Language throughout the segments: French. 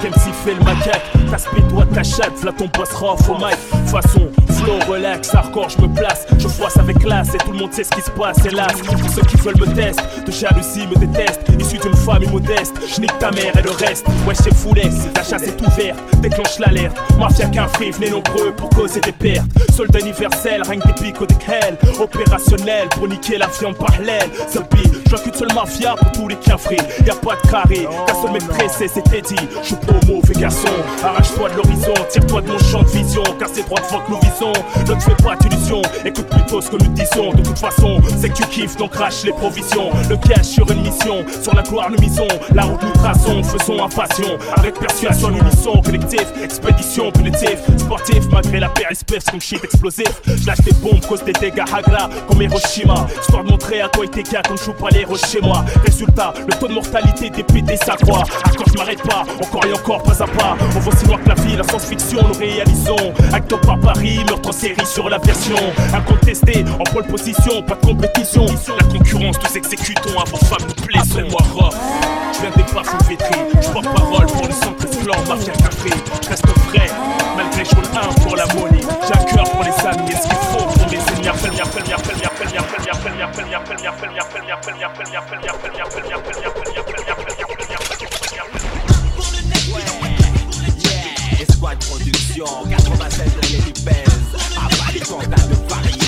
J'attaque, MC fait le macaque. Ta speed doit ta chatte, v'là ton rough au mic. Façon, flow, relax, hardcore, je me place. Je froisse avec classe et tout le monde sait ce qui se passe, hélas. Pour ceux qui veulent me tester, de jalousie me détestent. Issu d'une famille modeste, je nique ta mère et le reste. Ouais, c'est foulé, ta chasse est ouverte, déclenche l'alerte. Mafia qu'un free, venez nombreux pour causer des pertes. Soldat universel, règne des pics au hell. Opérationnel pour niquer la viande par l'aile. Seul je qu'une seule mafia pour tous les cafés. Y'a pas de carré, ta seule maîtresse, c'était dit. Je suis pas mauvais garçon, arrache-toi de l'horizon, tire-toi de mon champ de vision. Car c'est droit devant que nous visons. Ne te fais pas d'illusions, écoute plutôt ce que nous disons. De toute façon, c'est que tu kiffes, donc crache les provisions. Le cash sur une mission, sur la gloire nous misons. La route nous traçons, faisons un passion. Avec persuasion, l'unisson, collectif, expédition Sportif, malgré la paire espèce comme shit explosif. J'lâche des bombes, cause des dégâts Hagra, comme Hiroshima. Histoire de montrer à toi et tes gars qu'on joue pas les chez moi. Résultat, le taux de mortalité des PD s'accroît. Encore je m'arrête pas, encore et encore, pas à pas. On voit si loin que la vie, la science-fiction, nous réalisons. Acte par Paris, meurtre en série sur la version. Incontesté, en pole position, pas de compétition. La concurrence, nous exécutons avant femme nous plaisons. moi je viens des parfums vétrés. Je porte parole pour le centre blanc, mafia café. Je reste frais, je roule un pour la money. J'ai pour les amis et ce qu'il faut pour seigneurs. Production, 96 les pèse. Avali, de variété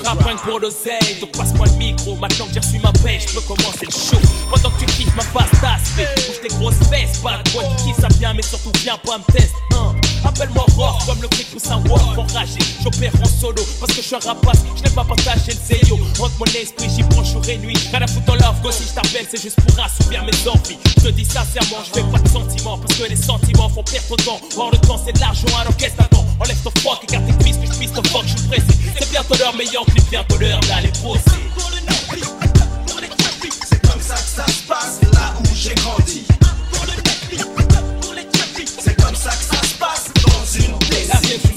stack on the pour donc passe-moi le micro, maintenant que j'ai reçu ma paix, je peux commencer le show. Pendant que tu kiffes ma face d'aspect, bouge tes grosses fesses, pas de quoi qui ça vient, mais surtout viens pas me tester. Appelle-moi rock comme le cri pousse un wolf enragé. J'opère en solo parce que je suis un rapace. Je n'ai pas partagé le zéyo. Entre mon esprit, j'y prends jour et nuit. Rien à foutre en go si je t'appelle, c'est juste pour assouvir mes envies. Je te dis sincèrement, je fais pas de sentiments parce que les sentiments font perdre ton temps. Or, le temps, c'est de l'argent, alors qu'est-ce t'attends? Enlève ton et garde tes cuisses, que je puisse te fuck, je suis pressé. C'est bientôt l'heure meilleure que bientôt l'heure d'aller poser. C'est comme ça que ça se passe là où j'ai grandi.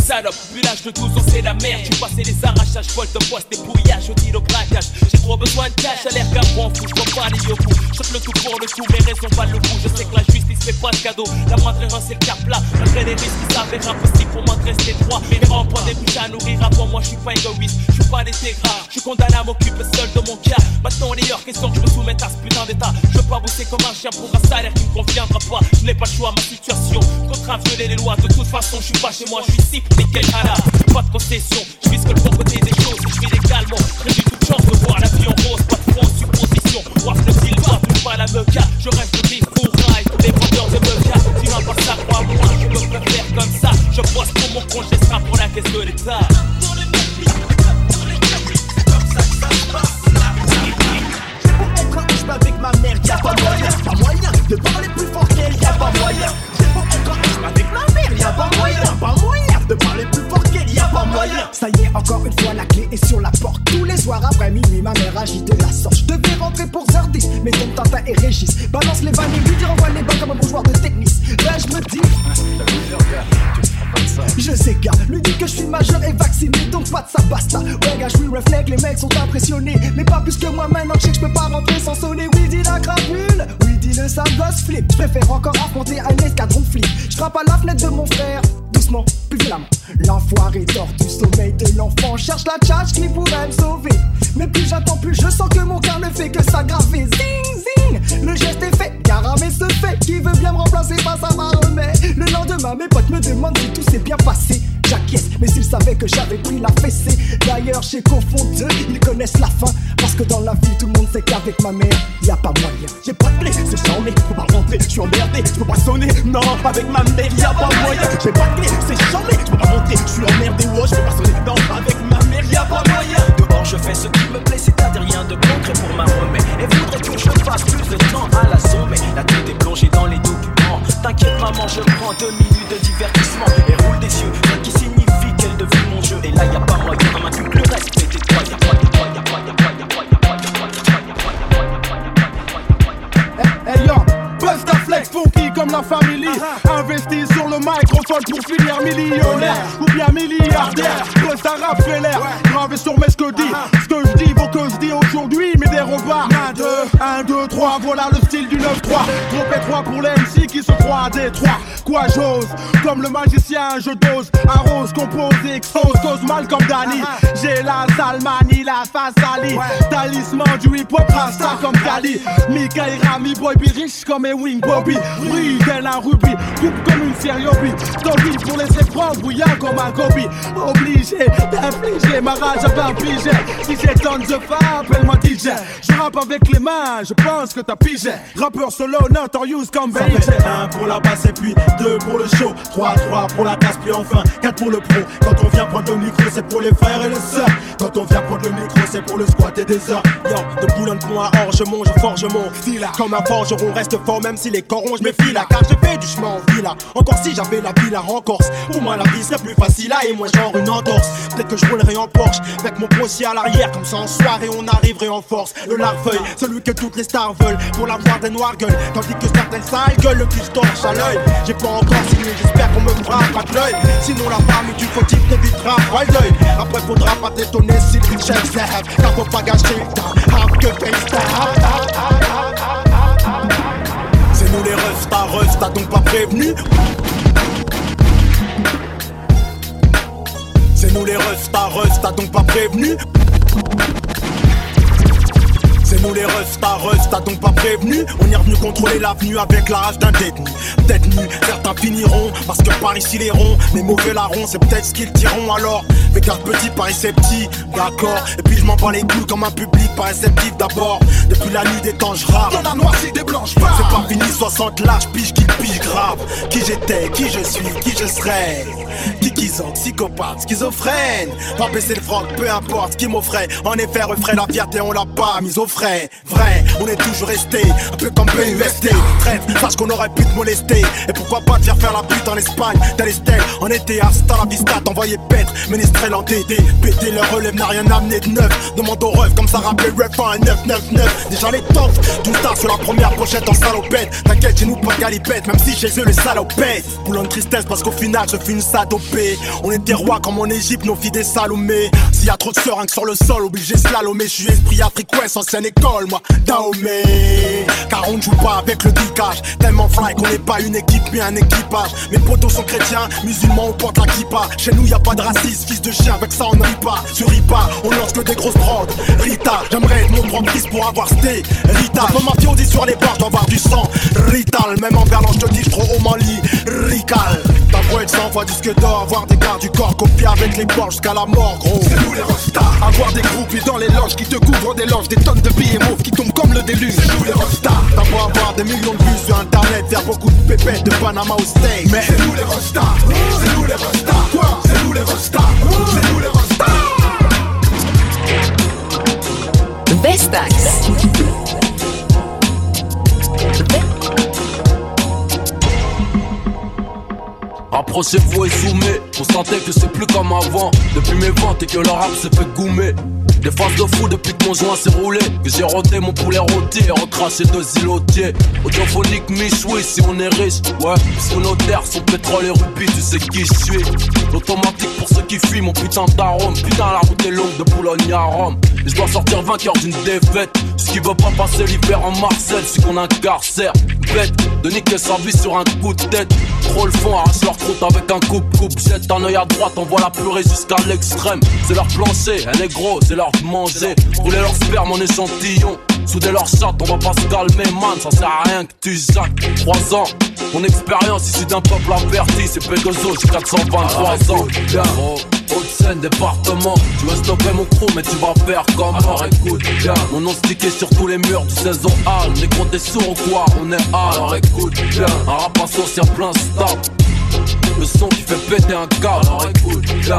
Salope. Village de 12 ans, c'est la merde. Tu passé les arrachages, vol de poste, dépouillage, au deal au craquage. J'ai trop besoin de cash, à l'air qu'un bon fou. Je pas les yoko. Je le tout pour le coup, mes raisons valent le coup. Je sais que la justice fait pas de cadeau. La moindre erreur, c'est le cap plat. Malgré les risques qui s'avèrent impossible pour moi de rester droit. Mais remports des buts à nourrir avant moi, je suis pas égoïste. Je suis pas des gras. Je suis condamné à m'occuper seul de mon cas. Maintenant, est hors question que je me soumette à ce putain d'état. Je veux pas bosser comme un chien pour un salaire qui me conviendra pas. Je n'ai pas le choix, ma situation. Contraint violer les lois. De toute façon, je suis pas chez moi, je suis ici nickel Pas de concession, je que le bon côté des choses, je vis légalement. J'ai toute chance de voir la vie en rose, pas de fond, supposition. Waf le style, pas pas la meca. Je reste de vivre pour rail, les vendeurs de. Tu vas pas ça, crois-moi, je me préfère comme ça. Je bosse pour mon compte, je pour la caisse de l'État. Avec ma mère, y'a pas moyen, pas moyen de parler plus fort qu'elle, y'a pas moyen. J'ai pas encore avec ma mère, y'a pas moyen, de parler plus fort qu'elle, y a pas moyen. Ça y est, encore une fois, la clé est sur la porte. Tous les soirs après minuit, ma mère agit de la sorte. Je devais rentrer pour Zardis, mais ton Tintin et Régis balance les vannes et lui dire envoie les balles comme un joueur de tennis. Là, je me dis. Je sais gars, lui dit que je suis majeur et vacciné donc pas de ça basta Ouais gars je suis reflect, les mecs sont impressionnés Mais pas plus que moi maintenant je sais que je peux pas rentrer sans sonner Oui dit la crapule, oui dit le sale flip Je préfère encore affronter un escadron flip Je frappe à la fenêtre de mon frère doucement, plus violemment. L'enfoiré dort du sommeil de l'enfant, cherche la tchatch qui pourrait me sauver. Mais plus j'attends, plus je sens que mon cœur ne fait que s'aggraver. Zing, zing, le geste est fait, garamé se fait. Qui veut bien me remplacer, pas ça va remet. Le lendemain, mes potes me demandent si tout s'est bien passé. J'acquiesce, mais s'ils savaient que j'avais pris la fessée. D'ailleurs, chez Confondeux, ils connaissent la fin. Parce que dans la vie, tout le monde sait qu'avec ma mère, y a pas moyen. J'ai pas de clé, c'est charmé, faut pas rentrer, je suis emmerdé, je peux pas sonner. Non, avec ma mère, y a pas moyen. J'ai pas de clé, c'est charmé, je peux pas rentrer, je suis emmerdé, ouais, je peux pas sonner. Non, avec ma mère, y a pas moyen. Je fais ce qui me plaît, c'est-à-dire rien de concret pour ma remède. Et voudrait que je passe plus de temps à la sommet. La tête est plongée dans les documents. T'inquiète, maman, je prends deux minutes de divertissement et roule des yeux, ce qui signifie qu'elle devine mon jeu. Et là, y a pas moyen, plus le reste, mais tais-toi, y'a pas, y'a pas, comme la famille. Investi sur le microphone pour finir millionnaire Ou bien milliardaire. Rap fait l'air Gravé sur mes ce que dit Ce que je dis vaut que je dis aujourd'hui Mais des repas. 1, 2, 1, 2, 3 voilà le style du 9-3 Gros P3 pour les MC qui se croient à Détroit Quoi j'ose, comme le magicien je dose. Arrose, compose, expose, cause mal comme Danny J'ai la salmanie, la face Ali Talisman du hip-hop, rasta comme Kali. Mika et Rami, boy, riche comme Ewing Bobby tel un rubis, coupe comme une série hobby. Toby pour laisser prendre, bouillant comme un gobi Obligé d'infliger ma rage avec un pigé Si j'étonne, je fais, appelle-moi DJ Je rappe avec les mains, je pense que t'as pigé. Rappeur solo, notorious comme Baby Un pour la basse et puis deux pour le show. 3, 3 pour la casse puis enfin 4 pour le pro. Quand on vient prendre le micro c'est pour les frères et les sœurs. Quand on vient prendre le micro c'est pour le squat et des heures. Yo, de Boulogne-Pont à Orgemont je forge mon fil. Comme un forgeron reste fort même si les corons je méfie Car j'ai fait du chemin en villa. Encore si j'avais la villa en Corse Pour moi la vie serait plus facile là et moi genre une entorse. Peut-être que je roulerai en Porsche. Avec mon postier à l'arrière comme ça en soirée on arriverait en force. Le larfeuille, celui que toutes les stars veulent. Pour l'avoir des noirs gueules Tandis que certaines sales gueules le plus torche à l'œil. J'ai pas encore signé j'espère qu'on me pas de l'œil. Sinon la famille du fautif t'évitera pas l'œil Après faudra pas t'étonner si tu chef Car faut pas gâcher le que C'est nous les refs, ta ref, t'as donc pas prévenu. C'est nous les refs, ta ref, t'as donc pas prévenu. c'est nous les refs, ta ref, t'as donc pas prévenu. On est revenu contrôler l'avenue avec la rage d'un détenu. Détenu, certains finiront parce que par ici les ronds Les mauvais larrons, c'est peut-être ce qu'ils diront alors. Mais garde petit, Paris c'est petit, d'accord. Et puis je m'en bats les couilles comme un public pas réceptif d'abord. Depuis la nuit des temps je rappe. Dans la noircie des blanches C'est pas fini, 60 larges, pige qui pige grave. Qui j'étais, qui je suis, qui je serai. Sont, psychopathe, schizophrène Pas baisser le front, peu importe qui m'offrait. En effet, refrait la fierté, on l'a pas mise au frais vrai, on est toujours resté, un peu comme PUST. Trêve, sache qu'on aurait pu te molester. Et pourquoi pas te faire la pute en Espagne, dans les stèles, en été, hasta la vista, t'envoyer pètre, ménestrel en TD. Péter leur relève n'a rien amené de neuf. Demande au ref, comme ça rappelait ref un 999. Déjà les tops, tout ça sur la première pochette en salopette. T'inquiète, chez nous pas de galipette, même si chez eux les salopettes. Boulon de tristesse parce qu'au final je fais une sadopée. On des rois comme en Égypte, nos filles des salomés. S'il y a trop de seringues sur le sol, obligé slalomer. Je suis esprit africain, sans scène moi, Dahomey. Car on ne joue pas avec le dicage. Tellement fly qu'on n'est pas une équipe, mais un équipage. Mes potos sont chrétiens, musulmans, on porte la kippa. Chez nous, y a pas de racisme, fils de chien, avec ça on ne rit pas. Sur pas, on lance que des grosses prods. Rita, j'aimerais être mon propre fils pour avoir sté. Rita, mon mafio dit sur les bords, j'dois avoir du sang. Rital, même en verlan, je te dis, trop au Mali. Rical, ta voix être 100 fois disque d'or, avoir des gardes du corps, copier avec les bords jusqu'à la mort, gros. C'est nous les rostas. Avoir des groupes dans les loges qui te couvrent des loges, des tonnes de billets qui tombent comme le déluge. C'est nous les rostas. T'as beau avoir des millions de vues sur internet, faire beaucoup de pépettes de Panama au States. Mais c'est nous les rostas. C'est nous les rostas. Quoi? C'est nous les rostas. C'est nous les rostas. Vestax. Approchez-vous et zoomez, constatez que c'est plus comme avant Depuis mes ventes et que le rap se fait goumer des phases de fou depuis que mon joint s'est roulé. Que j'ai rodé mon poulet rôti et recraché deux îlotiers. Audiophonique michoui si on est riche Ouais, sur nos terres sont pétrole et rubis Tu sais qui je suis. L'automatique pour ceux qui fuient mon putain d'arôme. Putain la route est longue de Boulogne à Rome. Et je dois sortir vainqueur d'une défaite. Ce qui veut pas passer l'hiver en Marseille C'est qu'on incarcère. Bête de niquer sa vie sur un coup de tête. Trop le fond, arrache leur croûte avec un coupe-coupe. Jette un œil à droite, on voit la purée jusqu'à l'extrême. C'est leur plancher, elle est gros, c'est leur manger. Rouler leur sperme en échantillon. Souder leur chatte, on va pas se calmer, man. Ça sert à rien que tu jacques. 3 ans, mon expérience ici d'un peuple averti. C'est P2O, j'ai 423 ans. Gros, Haute-Seine, département. Tu veux stopper mon crew, mais tu vas faire comme Alors écoute, bien. Mon nom stické sur tous les murs du saison A. Les gros, t'es sourd ou quoi? On est A. Alors écoute, bien. Un rap sur plein stop. Le son qui fait péter un câble. Alors écoute, bien.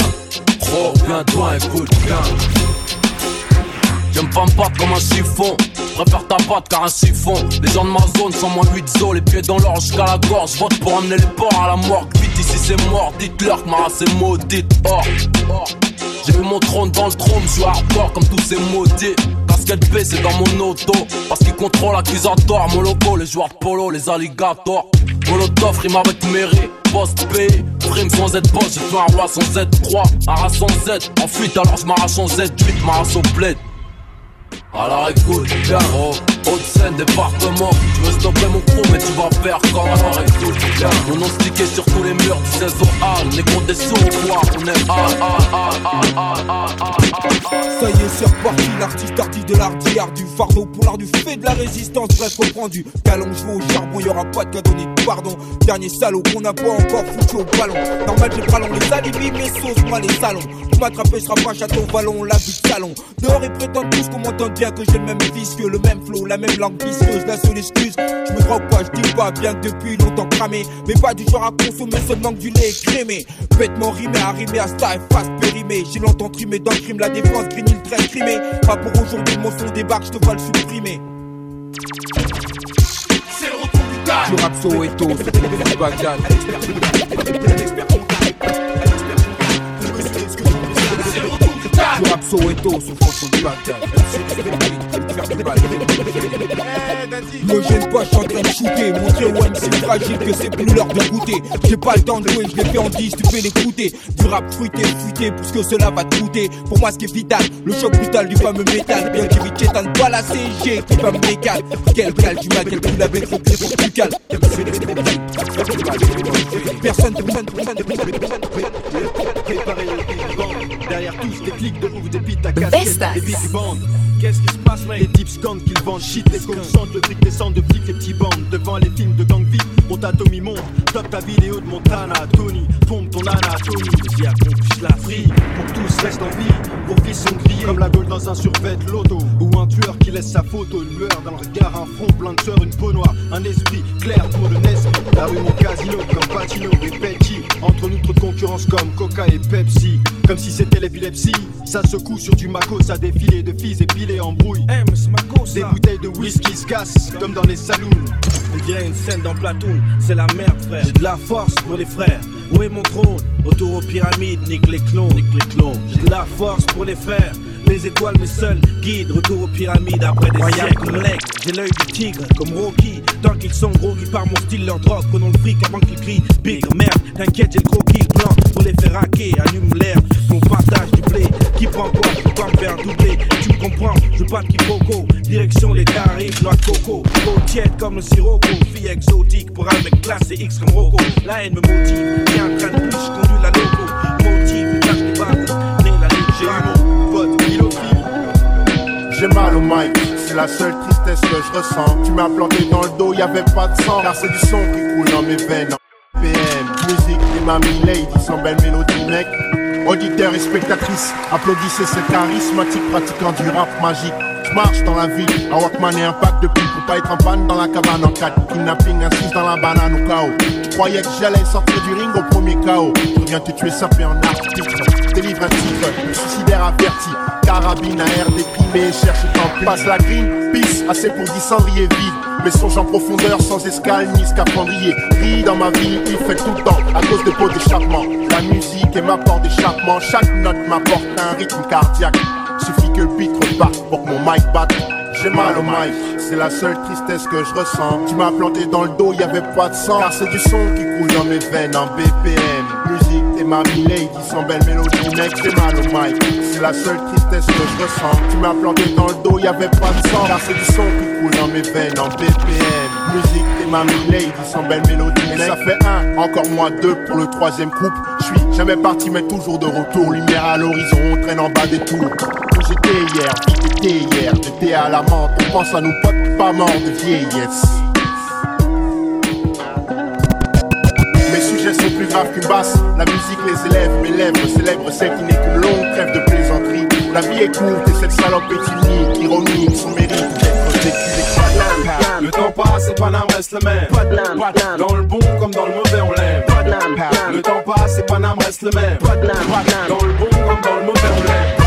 Trop bien, toi, écoute, bien. Pas me battre comme un chiffon. Préfère ta patte car un siphon. Les gens de ma zone sont moins 8 zo, les pieds dans l'or jusqu'à la gorge. Vote pour amener les porcs à la morgue. Vite ici c'est mort, dites-leur que ma race est maudite. Or, J'ai vu mon trône dans le trône, je hardcore comme tous ces maudits. Casquette B c'est dans mon auto. Parce qu'ils contrôlent l'accusatoire. Mon logo, les joueurs de polo, les alligators. Molotov rime avec mairie, post P, frime sans Z boss, j'ai fait un roi sans Z3, un rat sans Z, en fuite alors je m'arrache en Z8, ma race au bled. Alors écoute, gros, Haute-Seine, département. Tu veux stopper mon crew, mais tu vas faire quand arrête tout Mon nom stické sur tous les murs du 16 Hall. Négro des sous ou quoi On est Ça y est, c'est reparti, l'artiste artiste de l'ardière Du fardeau pour l'art du fait de la résistance Bref, reprend du joué au charbon, y'aura pas de cadeau ni de pardon Dernier salaud qu'on n'a pas encore foutu au ballon Normal, j'ai ballon les alibis, mes sauces, moi les salons Pour m'attraper, je pas château vallon, la vie de salon Dehors, ils prétendent tous qu'on m'entend bien Que j'ai le même fils que le même flow, la même langue visqueuse La seule excuse, je me crois quoi, je dis pas bien depuis longtemps cramé. Mais pas du genre à consommer seulement que du lait crémé Bêtement rimé, arrimé à star et face périmé. J'ai longtemps trimé dans le crime, la défense, grigny le trait crimé Pas pour aujourd'hui, mon son débarque, je te vois le supprimer. C'est le retour du gars. Du rap Soweto, c'est rap Soweto, sous fond du Bagdad Me gêne pas, je suis en train de shooter. Montrer au MC fragile que c'est plus l'heure de goûter. J'ai pas le temps de jouer, je l'ai fait en 10, tu fais l'écouter. Du rap fruité, fuité, puisque cela va te coûter. Pour moi ce qui est vital, le choc brutal du fameux métal. Bien qu'évite j'éteins pas la CG qui va me décaler Quel cal du mal, quel coup avec trop plus pour du cal Personne, personne, personne, personne. Derrière tous des clics de ouf, des beats à casquette, des big bands. Qu'est-ce qui se passe, mec Les types scandent qu'ils vendent shit, les concentrent, le fric descend de flics, les petits bandes. Devant les films de gang vite, mon Tommy monte. Top ta vidéo de Montana, Tony, pompe ton anatomie. Qu'on puisse la free, pour tous restent en vie. Vos vies sont grillées comme la gaule dans un survêt loto. Ou un tueur qui laisse sa photo, une lueur dans le regard, un front plein de sueur, une peau noire, un esprit clair pour le Nesby. La rue, mon casino, comme Patino et Petit. Entre nous, trop de concurrence comme Coca et Pepsi. Comme si c'était l'épilepsie, ça secoue sur du maco, ça défilé de filles épilées brouille. Eh go Des bouteilles de whisky se cassent comme dans les saloons. On dirait une scène dans Platoon, c'est la merde frère. J'ai de la force pour les frères. Où est mon trône? Autour aux pyramides, nique les clones, les J'ai de la force pour les faire les étoiles mes seuls guides, retour aux pyramides après des siècles. comme j'ai l'œil du tigre comme Rocky. Tant qu'ils sont gros, qui par mon style leur drogue, prenons le fric avant qu'ils crient. Big merde, t'inquiète j'ai le croquis plan pour les faire hacker, allume l'air, on partage Qui prend quoi, peux pas me faire doubler. Tu comprends, je pas de quiproquo. Direction les tarifs, noix de coco. Eau tiède comme le sirocco, fille exotique Pour un mec classé X comme Rocco. La haine me motive, viens en train de plus, je conduis la loco. Motive, cache des balles, né la ligne, j'ai Pote, philophile. J'ai mal au mic, c'est la seule tristesse que je ressens. Tu m'as planté dans le dos, y avait pas de sang. Car c'est du son qui coule dans mes veines. PM, musique des mamies lady, sans belle mélodie, mec. Auditeurs et spectatrices, applaudissez ce charismatique pratiquant du rap magique. Je marche dans la ville, un Walkman et un pack de pile pour pas être en panne dans la cabane en 4 Kidnapping, assise dans la banane au chaos. Tu croyais que j'allais sortir du ring au premier chaos. Je viens te tuer sapé en article. Délivre un suicidaire averti. Carabine à air déprimé, cherche tant Passe la green, pisse, assez pour 10 cendriers vides. Mais songe en profondeur, sans escale ni scaphandrier. Ris dans ma vie, il fait tout le temps, à cause des pots d'échappement. La musique est ma porte d'échappement, chaque note m'apporte un rythme cardiaque. Suffit que le beat reparte pour que mon mic batte. J'ai mal au mic, c'est la seule tristesse que je ressens. Tu m'as planté dans le dos, y avait pas de sang. Car c'est du son qui coule dans mes veines en BPM. Musique, t'es ma lady, sans belle mélodie, mec, j'ai mal au mic. C'est la seule tristesse que je ressens. Tu m'as planté dans le dos, y avait pas de sang. Car c'est du son qui coule dans mes veines en BPM. Musique, t'es ma lady, sans belle mélodie, mec. ça fait un, encore moins deux pour le troisième couple. Je suis jamais parti, mais toujours de retour. Lumière à l'horizon, on traîne en bas des tours. J'étais hier, qui t'étais hier, j'étais à la menthe. On pense à nos potes pas morts de vieillesse. Qu'une basse. La musique les élève, mes lèvres célèbrent celle qui n'est qu'une longue trêve de plaisanterie. La vie est courte et cette salope est unique, ironie, son mérite d'être vécu. Le temps passe et Paname reste le même. Dans le bon comme dans le mauvais, on l'aime. Le temps passe et Paname reste le même. Dans le bon comme dans le mauvais, on l'aime.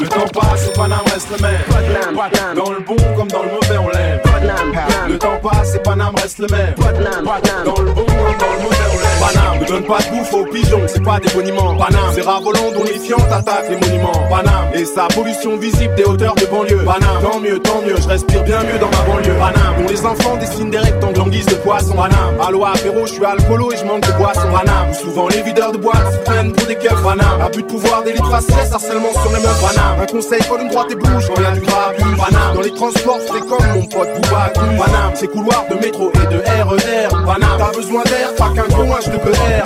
Le temps passe et Paname reste le même. Dans le bon comme dans le mauvais, on l'aime. Le temps passe et Paname reste le même. Dans le bon comme dans le mauvais, on l'aime. Paname, Donne pas de bouffe aux pigeons, c'est pas des boniments. Paname, c'est ravolant, donifiant, attaque les monuments. Paname, et sa pollution visible des hauteurs de banlieue. Paname, tant mieux, tant mieux, je respire bien mieux dans ma banlieue. Paname, dont les enfants dessinent des rectangles en guise de poisson. Paname, allo apéro, je suis alcoolo et je manque de boisson. Paname, souvent les videurs de boîte se prennent pour des keufs. Paname, abus de pouvoir, des faciès, harcèlement sur les un conseil, faut une droite et bouge, rien du grave. Paname, dans les transports, c'est comme mon pote Bouba. Paname, c'est couloirs de métro et de RER. Paname, t'as besoin d'air, pas qu'un con, je te peux air.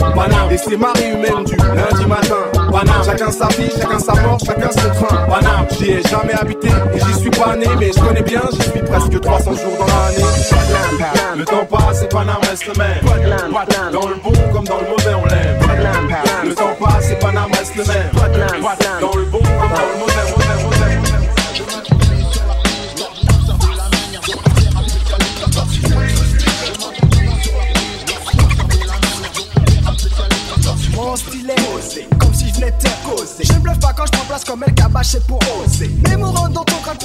Et c'est marée humaine du lundi matin. Paname, chacun sa vie, chacun sa mort, chacun son train. Paname, j'y ai jamais habité et j'y suis pas né, mais je connais bien, j'y suis presque 300 jours dans l'année. Le temps passe et Paname reste le même. Dans le bon comme dans le mauvais, on l'aime. Le temps passe et Paname reste le même. Dans le bon comme si je venais te causer. Je ne bluffe pas quand je prends place comme cabache, c'est pour oser. Mais mourant dans ton crâne,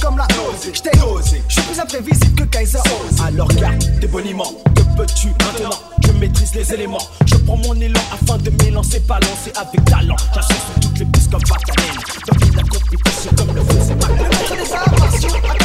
comme la osé. Je t'ai osé, je suis plus imprévisible que Kaiser. Alors garde tes boniments, que peux-tu maintenant? Je maîtrise les éléments, je prends mon élan afin de m'élancer, balancer avec talent. J'assure sur toutes les pistes comme Batalène. Domine la compétition comme le faisait ma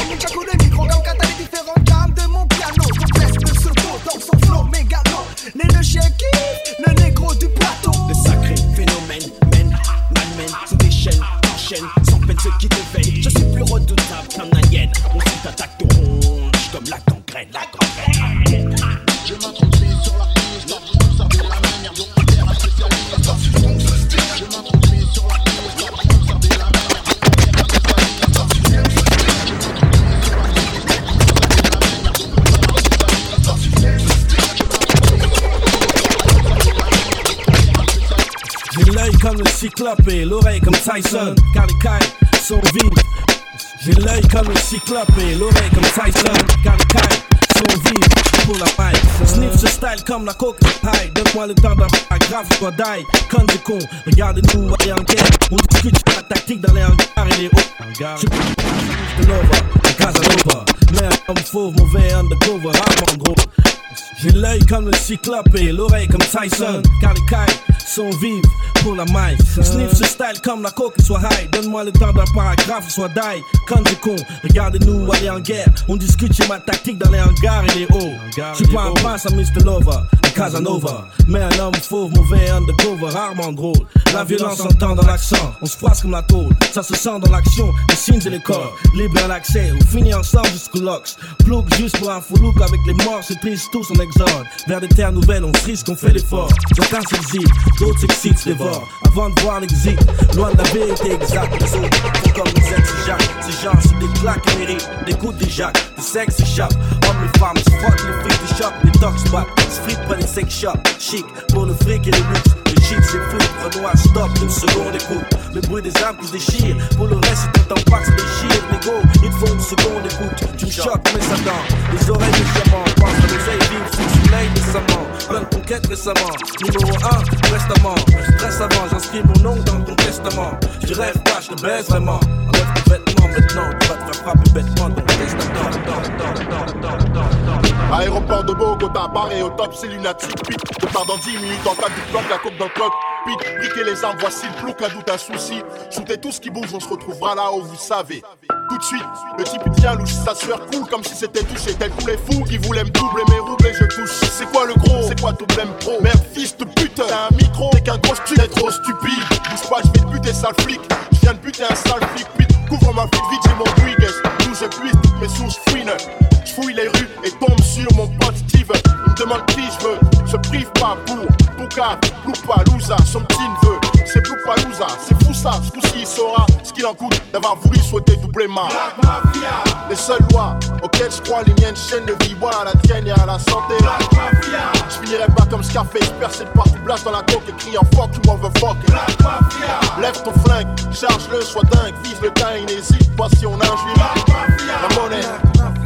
l'oreille comme Tyson, car les cailles sont vives. J'ai l'œil comme le cyclope l'oreille comme Tyson, car les cailles sont vives pour la paille. Sniff ce style comme la coke paille. Donne-moi le temps paragraphe, soit die. Comme des cons, regardez-nous aller en guerre. On discute la tactique dans les hangars et les hauts. Je de Nova, Casanova. Un homme fauve, mauvais undercover, rarement gros. J'ai l'œil comme le cyclope et l'oreille comme Tyson, car les cailles sont vives pour la maille. Sniff ce style comme la coke soit high. Donne-moi le temps d'un paragraphe, soit die. Quand des cons, regardez-nous aller en guerre. On discute ma tactique dans les hangars les hauts. Je suis pas un prince à Mr. Lover, Casanova. Mais un homme fauve, mauvais undercover, rarement drôle. La violence s'entend dans l'accent, on se froisse comme la tôle. Ça se sent dans l'action, les signes et les corps. Libre à l'accès, on finit ensemble jusqu'au lox. Plouk juste pour un fou look avec les morts, se plissent tous en exode. Vers des terres nouvelles, on se risque, on fait l'effort. Certains s'exilent, d'autres s'excitent, se dévorent. Avant de voir l'exit, loin de la vérité exacte. Les autres comme les ex-jacques. Ces gens se des claques et méritent des coups de jacques. Le sexe échappe, hommes et femmes se frottent, les frites shops, les tox battent. Se fritent pas les shops, chic pour le fric et le luxe. Le shit c'est fou, Renoir stop, une seconde écoute. Le bruit des âmes qui se. Pour le reste, c'est ton que se déchire. Négo, il faut une seconde écoute. Tu me choques, mais ça dent. Les oreilles de diamant, pense à l'oseille vive sous le soleil décemment. Plein de conquêtes récemment. Numéro 1, restement. Stress avant, j'inscris mon nom dans ton testament. Je rêve pas, je te baise vraiment. Tes vêtements maintenant. Tu vas te faire frapper bêtement dans testament. Aéroport de Bogota, barré au top, c'est lunatique. Pit, je pars dans 10 minutes en cas du bloc, la coupe dans le coq. Pit, briquez les armes, voici le plouc, un doute, un souci. Shootez tout ce qui bouge, on se retrouvera là où vous savez. Tout de suite, le type tient louche, sa sueur coule comme si c'était touché. Tel tous les fous qui voulaient me doubler mes roubles je touche. C'est quoi le gros? C'est quoi ton blême pro? Merde, fils de pute, t'as un micro, t'es qu'un gros stupide. T'es trop stupide. Bouge pas, je vais te buter, sale flic. Je viens de buter un sale flic, pit. Couvre ma fuite vite, j'ai mon Dwiggles. Je toutes mes sources fouines. Je fouille les rues et tombe sur mon pote Steve. Il me demande qui je veux. Se prive pas pour Pouka, Loupalouza, son petit neveu. C'est Loupalouza, c'est fou ça. Ce coup-ci, il saura ce qu'il en coûte d'avoir voulu souhaiter doubler ma. Les seules lois auxquelles je crois, les miennes chaînes de vie, à la tienne et à la santé. Je finirai pas comme Scarface, percé de partout, blast dans la coque et crie en fuck, tu m'en veux fuck. Lève ton flingue, charge-le, sois dingue, vise le et n'hésite pas si on a un juif. La monnaie,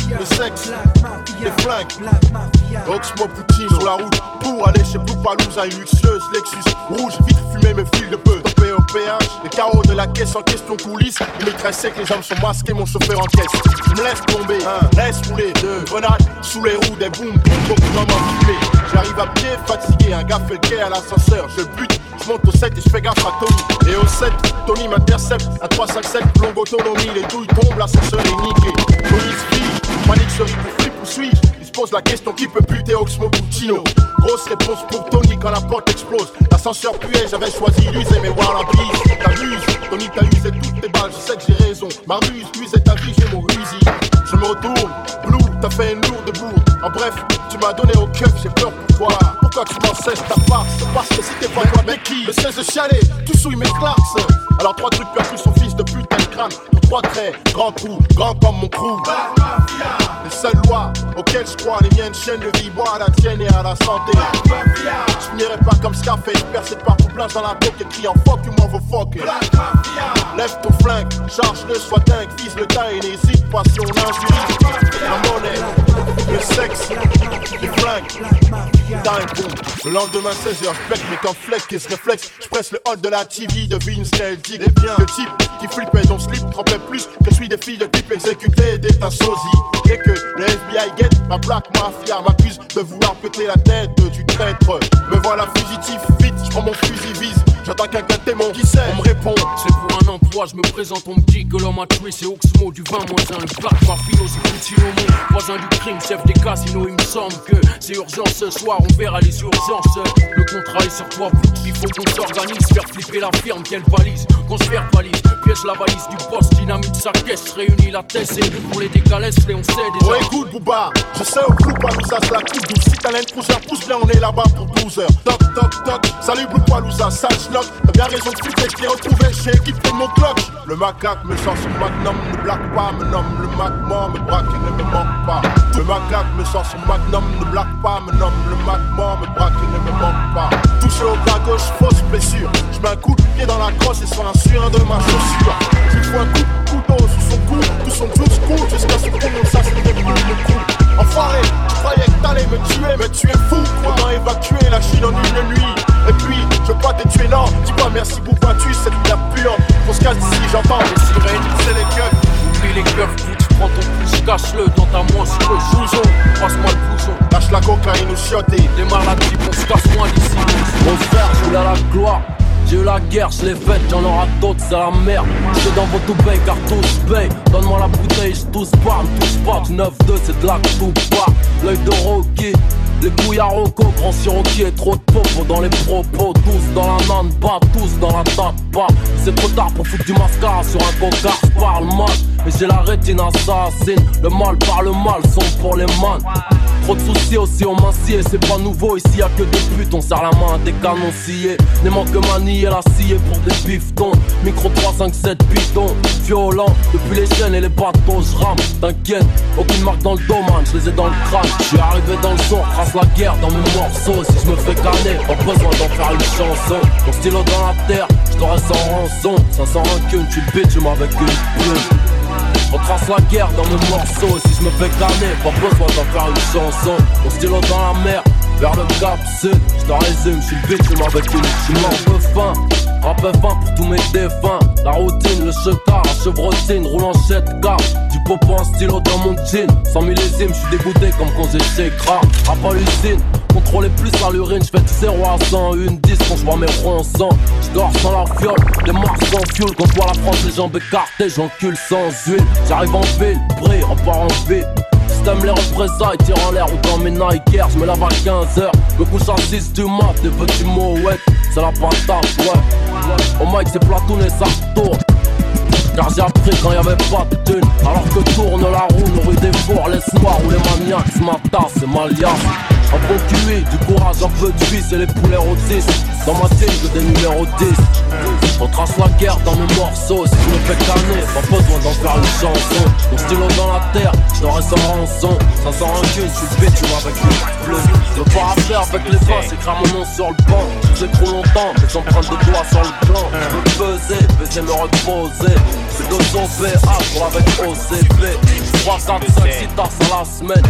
le sexe, les flingues. Oxmo Poutine sur la route pour aller chez Blue Palouza, une luxueuse Lexus rouge, vite fumée, mes fils de peu. Top POP, péage, les carreaux de la caisse en question coulisse. Il me tressait que les hommes sont masqués, mon chauffeur en caisse. Je me laisse tomber, laisse rouler, deux grenades sous les roues, des booms, beaucoup d'hommes. J'arrive à pied, fatigué, un gars fait le quai à l'ascenseur. Je bute, je monte au 7 et je fais gaffe à Tony. Et au 7, Tony m'intercepte, un 357, longue autonomie, les douilles tombent, l'ascenseur est niqué. Tony se fige, panique se ou suis-je Il se pose la question qui peut buter Oxmo Puccino. Grosse réponse pour Tony quand la porte explose. L'ascenseur puait, j'avais choisi l'user, mais la bise. T'abuses, Tony t'as usé toutes tes balles, je sais que j'ai raison. M'amuse, usé ta vie, j'ai mon rusi. Je me retourne, Blue, t'as fait une lourde bourde. En bref, tu m'as donné au keuf, j'ai peur pour toi. Pourquoi tu m'en cesses ta farce? Parce que c'était pas toi, mais qui? Le 16 de chalet, tu souilles mes clarks. Alors trois trucs plus son fils de putain de crâne. Trois grand trou, grand comme mon crew. Les seules lois auxquelles je crois, les miennes chaînes de vie, bois à la tienne et à la santé. Je finirai pas comme Scarface, percé de partout blanche dans la coque et criant fuck you m'en fuck. Lève ton flingue, charge-le, sois dingue, vise le tas et n'hésite pas si on injurie. La monnaie, le sexe, les flingues, time. Le lendemain 16h, je bec mes cornflakes et se réflexe. Je presse le hall de la TV, devine ce qu'elle le type qui flippait son slip trempait plus que celui des filles de type exécuté d'état sosie. Et que le FBI guette ma plaque mafia m'accuse de vouloir péter la tête du traître. Me voilà fugitif, vite, je prends mon fusil vise. J'attends qu'un témoin qui sait, on me répond. C'est pour un emploi, je me présente, on me dit que l'homme a tué, c'est Oxmo du 20 moins 1. Le black mafio, c'est Puccino, mon voisin du crime, chef des casinos. Il me semble que c'est urgent ce soir, on verra les urgences. Le contrat est sur toi, il faut qu'on s'organise, faire flipper la firme, qu'elle valise, qu'on se verbalise. Piège la valise du poste, dynamite sa caisse, réunit la tête, c'est pour les les on sait déjà. Oh écoute Bouba, je sais au clou Palouza, c'est la coupe douce. Si t'as l'intruseur, pousse bien, on est là-bas pour 12 heures. Toc toc toc, salut Blue Palouza, sale schnock. T'as bien raison de flipper, je t'ai retrouvé chez équipe de mon clock. Le macaque me sent son magnum, ne blague pas, me nomme le magma, me braque et ne me manque pas. Le macaque me sent son magnum, ne blague pas, me nomme le magma, me braque et ne me manque pas. Touché au bras gauche, fausse blessure. Je mets un coup de pied dans la crosse et sur un surin de ma chaussure. Un coup couteau sous son cou, tout son blues cool jusqu'à ce qu'on ça se plus le coup. Enfoiré, je croyais que t'allais me tuer, mais tu es fou. On a évacué la Chine en une nuit? Et puis, je veux pas te tuer, non. Dis pas merci pour tu cette lumière puante. On se casse d'ici, j'entends les sirènes, c'est les keufs. Oublie les keufs, tu prends ton plus, cache-le dans ta main, c'est le blouson. Passe-moi le blouson. Lâche la cocaïne ou chioté. Les maladies, on se casse moins d'ici. Je voulais la gloire. J'ai eu la guerre, je l'ai faite, j'en aura d'autres, c'est la merde. J'suis dans votre paye car paye. Donne-moi la bouteille, j'tousse pas, touche pas. 9-2, c'est de la pas. L'œil de Rocky, les couilles à Rocco, grand est trop de popo dans les propos. Tous dans la nane, pas tous dans la table, pas. C'est trop tard pour foutre du mascara sur un cocard, parle mal. Et j'ai la rétine assassine, le mal par le mal, sont pour les man. Trop de soucis aussi on m'assied, c'est pas nouveau ici y'a que des putes, on serre la main à des canons sciés. N'est manque manie et la sciée pour des biftons. Micro 357 pitons, violent, depuis les chaînes et les bateaux, j'rame. T'inquiète, aucune marque dans le domaine, je les ai dans le crâne. J'suis arrivé dans le son, trace la guerre dans mes morceaux. Si je me fais canner, pas besoin d'en faire une chanson. Mon stylo dans la terre, j't'aurais sans rançon. 500 rancune, tu bitch avec une plume. On trace la guerre dans mes morceaux Si je me fais canner, pas besoin d'en faire une chanson. Mon stylo dans la mer, vers le cap sud. Je te résume, je suis bitch avec une chimie un peu fin Rap fin pour tous mes défunts. La routine, le chetard, la chevrotine Roule en jet car Du popo, un stylo dans mon jean. Sans millésimes, je suis dégoûté comme quand Rap à l'usine contrôler plus à l'urine, je fais du 0 à 100, une 10 quand je vois mes ronds sang. Je dors sans la fiole, les marques sans fuel. Quand je vois la France, les jambes écartées, j'encule sans huile. J'arrive en ville, brille, on part en ville. T'aimes les représailles, tire en l'air ou dans mes Nike je me lave à 15h. Me couche à 6 du mat, des petits mots, ouais, c'est la patate, ouais. Au mic, c'est Platoon et ça tourne. Car j'ai appris quand y'avait pas de thune Alors que tourne la roue, rues des fours Les noirs ou les maniaques, ma tasse, c'est ma un bon QI, du courage, un peu de vie, c'est les poulets autistes. Dans ma que des numéros 10. On trace la guerre dans mes morceaux. Si je me fais canner, pas besoin d'en faire une chanson. Mon stylo dans la terre, j'aurais sans rançon. Ça sent un cul, je suis bitch avec une plume. Le pas à faire avec les bras, c'est mon nom sur le banc. J'ai trop longtemps, des empreintes de doigts sur le plan. Je veux peser, baiser, me reposer. C'est deux OPA pour avec OCP. 3, 4, 5, 6 tasses à la semaine.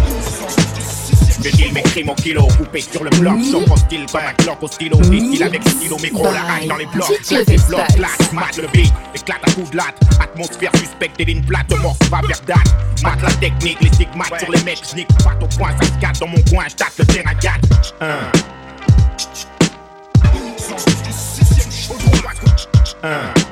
Je deal mes crimes au kilo, coupé sur le bloc, chauffe au style comme un clock au stylo, distille avec stylo, micro, la rage dans les blocs, claque les blocs, claque, mat le beat, éclate à coups de latte, atmosphère suspecte et ligne plate, morse va vers date, mat la technique, les stigmates sur les mecs, j'nique, pas au point, ça se casse dans mon coin, j'tâte le terrain 4. Un. Un.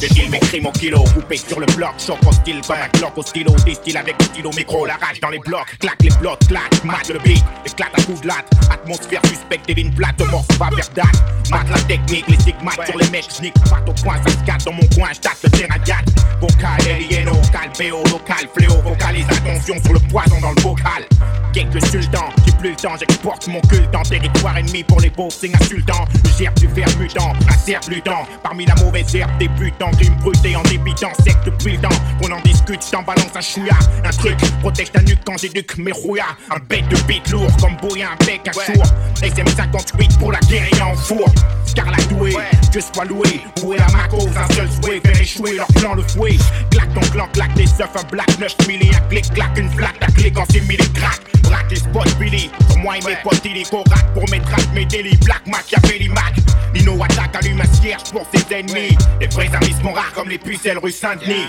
Je crimes au kilo, coupé sur le bloc, choc au style comme un au stylo, distille avec le stylo micro, la rage dans les blocs, claque les blocs, claque, mat le beat, éclate à coups de latte, atmosphère suspecte et ligne plate, morse va vers date, mat la technique, les stigmates sur les mecs, j'nique, pas au point, ça se casse dans mon coin, j'tâte le terrain 4, vocal, alieno, BO, local, fléau, vocalise, attention sur le poison dans le vocal. Quelque le sultan, j'ai plus le temps, j'exporte mon culte en territoire ennemi pour les beaux signes insultants. Je gère du verre mutant, un lutant. Parmi la mauvaise herbe débutant, crime bruté en débitant, sec depuis le temps. Qu'on en discute, j't'en balance un chouïa. Un truc, protège ta nuque quand j'éduque mes rouillas. Un bête de beat lourd comme bouillant un bec à sourd. SM58 pour la guérilla en four. Scarla doué, que sois loué. Où est la macose, un seul souhait, faire échouer leur plan le fouet. Claque ton clan, claque des seufs, un black 9 milli, un clic, claque une flaque, ta clé quand c'est milli crack. Braque les spots Billy, pour moi et mes potes, il est corac pour mes tracks, mes délits. Black Machiavelli Mac, Nino attaque, allume un cierge pour ses ennemis. Les vrais amis sont rares comme les pucelles rue Saint-Denis.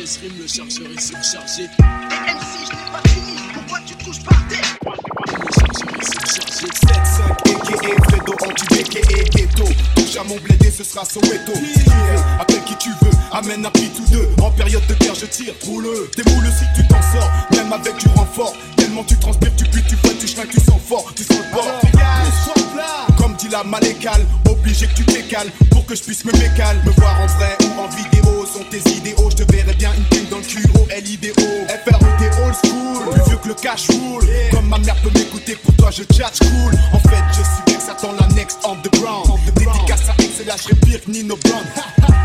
Le chargeur est surchargé. MC, je n'ai pas fini, pourquoi tu te couches par terre? Le chargeur est surchargé. 7-5 aka Fredo anti aka Ghetto Touche à mon blédé ce sera Soweto. Si tu veux, appelle qui tu veux Amène un pit ou deux. En période de guerre je tire, roule T'es moule si tu t'en sors Même avec du renfort Tellement tu transpires, tu pues, tu vois, tu chrinques, tu sens fort Tu sens le bord. Comme dit la malécale Obligé que tu t'écales Pour que je puisse me mécale Me voir en vrai ou en vidéo Sont tes idéaux. Je te verrais bien une pile dans le cul LIDO FROD old school. Plus vieux que le cash roule Comme ma mère peut m'écouter Pour toi je chat cool. En fait je suis bien Satan la next on the ground Dédicace à là je pire que Nino Brown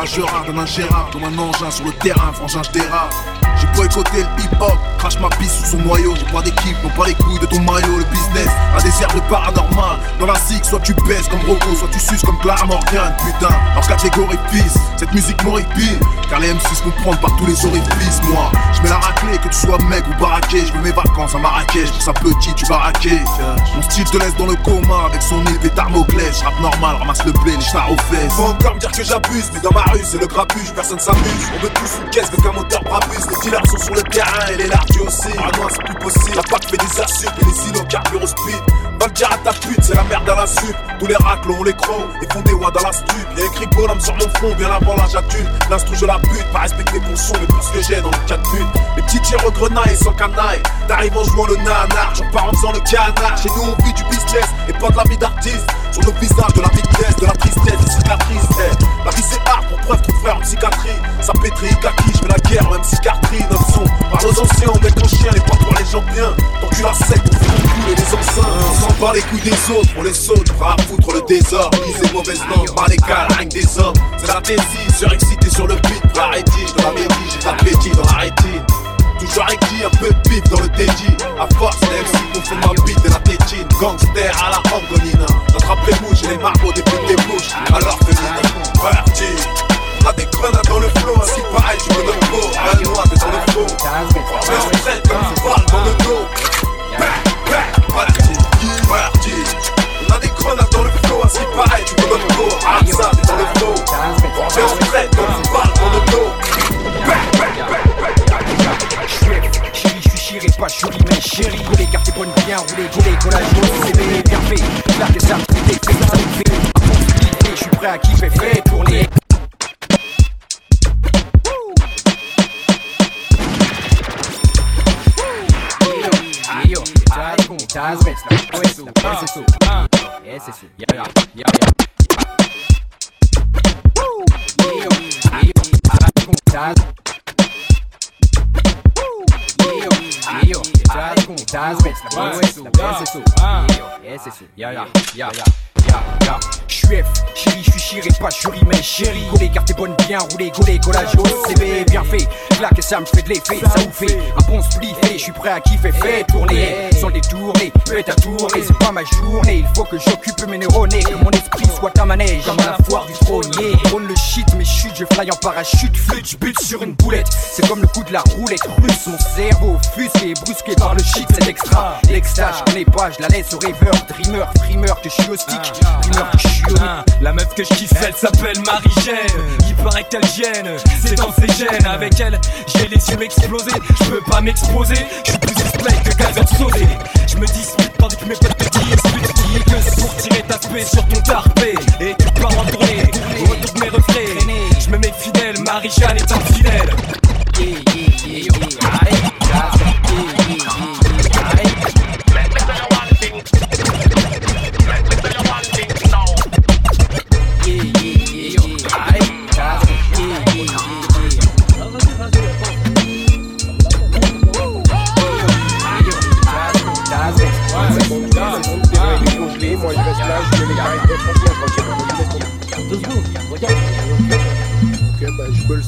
la Gérard donne un Gérard comme un engin sur le terrain, frangin, je dérape. Boycotter le hip-hop. Crache ma pisse sous son noyau. J'ai pas d'équipe, non pas les couilles de ton maillot. Le business, un désert de paranormal. Dans la zig, soit tu baisses comme Rocco, soit tu suces comme Clara Morgan. Putain, hors catégorie fils, cette musique m'horripile. Car les M6 comprennent par tous les orifices. Moi, je mets la raclée, que tu sois mec ou baraqué. Je veux mes vacances à Marrakech, pour ça petit, tu baraqué. Mon style te laisse dans le coma avec son épée Je Rap normal, ramasse le blé, les chars aux fesses. Faut encore me dire que j'abuse, mais dans ma rue c'est le grabuge, personne s'amuse. On veut tous une caisse, qu'un moteur brabus. Les sont sur le terrain et les aussi. Ah non, c'est plus possible. La PAC fait des assumes et les silos carburent au speed. Dire à ta pute, c'est la merde à la suite. Tous les racles ont les crocs et font des wads dans la stup. Y'a écrit bonhomme sur mon front, bien avant l'âge adulte. L'instru, je la bute, pas respecter mon son, mais plus que j'ai dans le cas de but. Les petits tirs au sans canaille. T'arrives en jouant le nanar, j'en pars en faisant le canard. Chez nous, on vit du business et pas de la vie d'artiste. Sur le visage de la vitesse, de la tristesse, des cicatrices. La vie c'est art, pour preuve ton frère une cicatrice. Ça pétrit, kaki, je la guerre, même cicatrice. Notre son, par nos anciens, on met ton chien, les pas pour les gens bien. Tant tu la sec, on fait et les enceintes par les couilles des autres, on les saute, à foutre le désordre. Lisez mauvaise langue, par les rien des hommes. C'est la sur surexcité sur le beat, la rétige, dans la médie, j'ai l'appétit dans la rétine. Toujours écrit, un peu de bif dans le TJ. À force, les MC confondent ma bite et la tétine. Gangster à la Angonina. Notre et les marmots des putes des bouches. Alors parti. On a des grenades dans le flow, ainsi pareil, tu me donnes beau. Un noir, t'es dans le faux. Mais on traite comme tu parles dans le dos. Parti. On a des grenades dans le flow, ainsi tu go. ça, t'es dans le on comme dans le dos. Je suis chiré, pas chouri, mais chéri. Go les cartes bonnes bien roulées, go les collages, c'est bien fait. Là que ça me fait, ça. Je suis prêt à kiffer, fait pour les. Das ves, la eso, ese es su, ese es su, ya, ya, ya, ya. Yo, Transmits na były, na bezysów, ese su, ja, ja, ja, ja, ja. Ya, ya. Je suis je suis chiré, pas chérie, mais chérie. Go les cartes bonnes, bien roulées, go les collages au CV, bien fait. Claque et ça me fait de l'effet, ça vous fait un bon split. Et je suis prêt à kiffer, fait tourner, sans détourner, peut à tourner, c'est pas ma journée. Il faut que j'occupe mes neurones, que mon esprit soit un manège, comme à la foire du trônier. Drôle le shit, mais chute, je fly en parachute, flûte, je bute sur une boulette. C'est comme le coup de la roulette russe, mon cerveau fusqué, brusqué par le shit, c'est extra. L'extase, je connais pas, je la laisse au rêveur, dreamer, dreamer, que je suis au stick. Ah, la meuf que je kiffe, elle s'appelle Marie-Gène. Il paraît qu'elle gêne, c'est dans ses gènes. Avec elle, j'ai les yeux explosés. Je peux pas m'exposer, je suis plus display que gazeur sauvé. Je me dispute tandis que mes potes me disent que pour tirer ta spé sur ton tarpé. Et tu pars en tournée, retour de mes reflets. Je me mets fidèle, Marie-Jeanne est infidèle.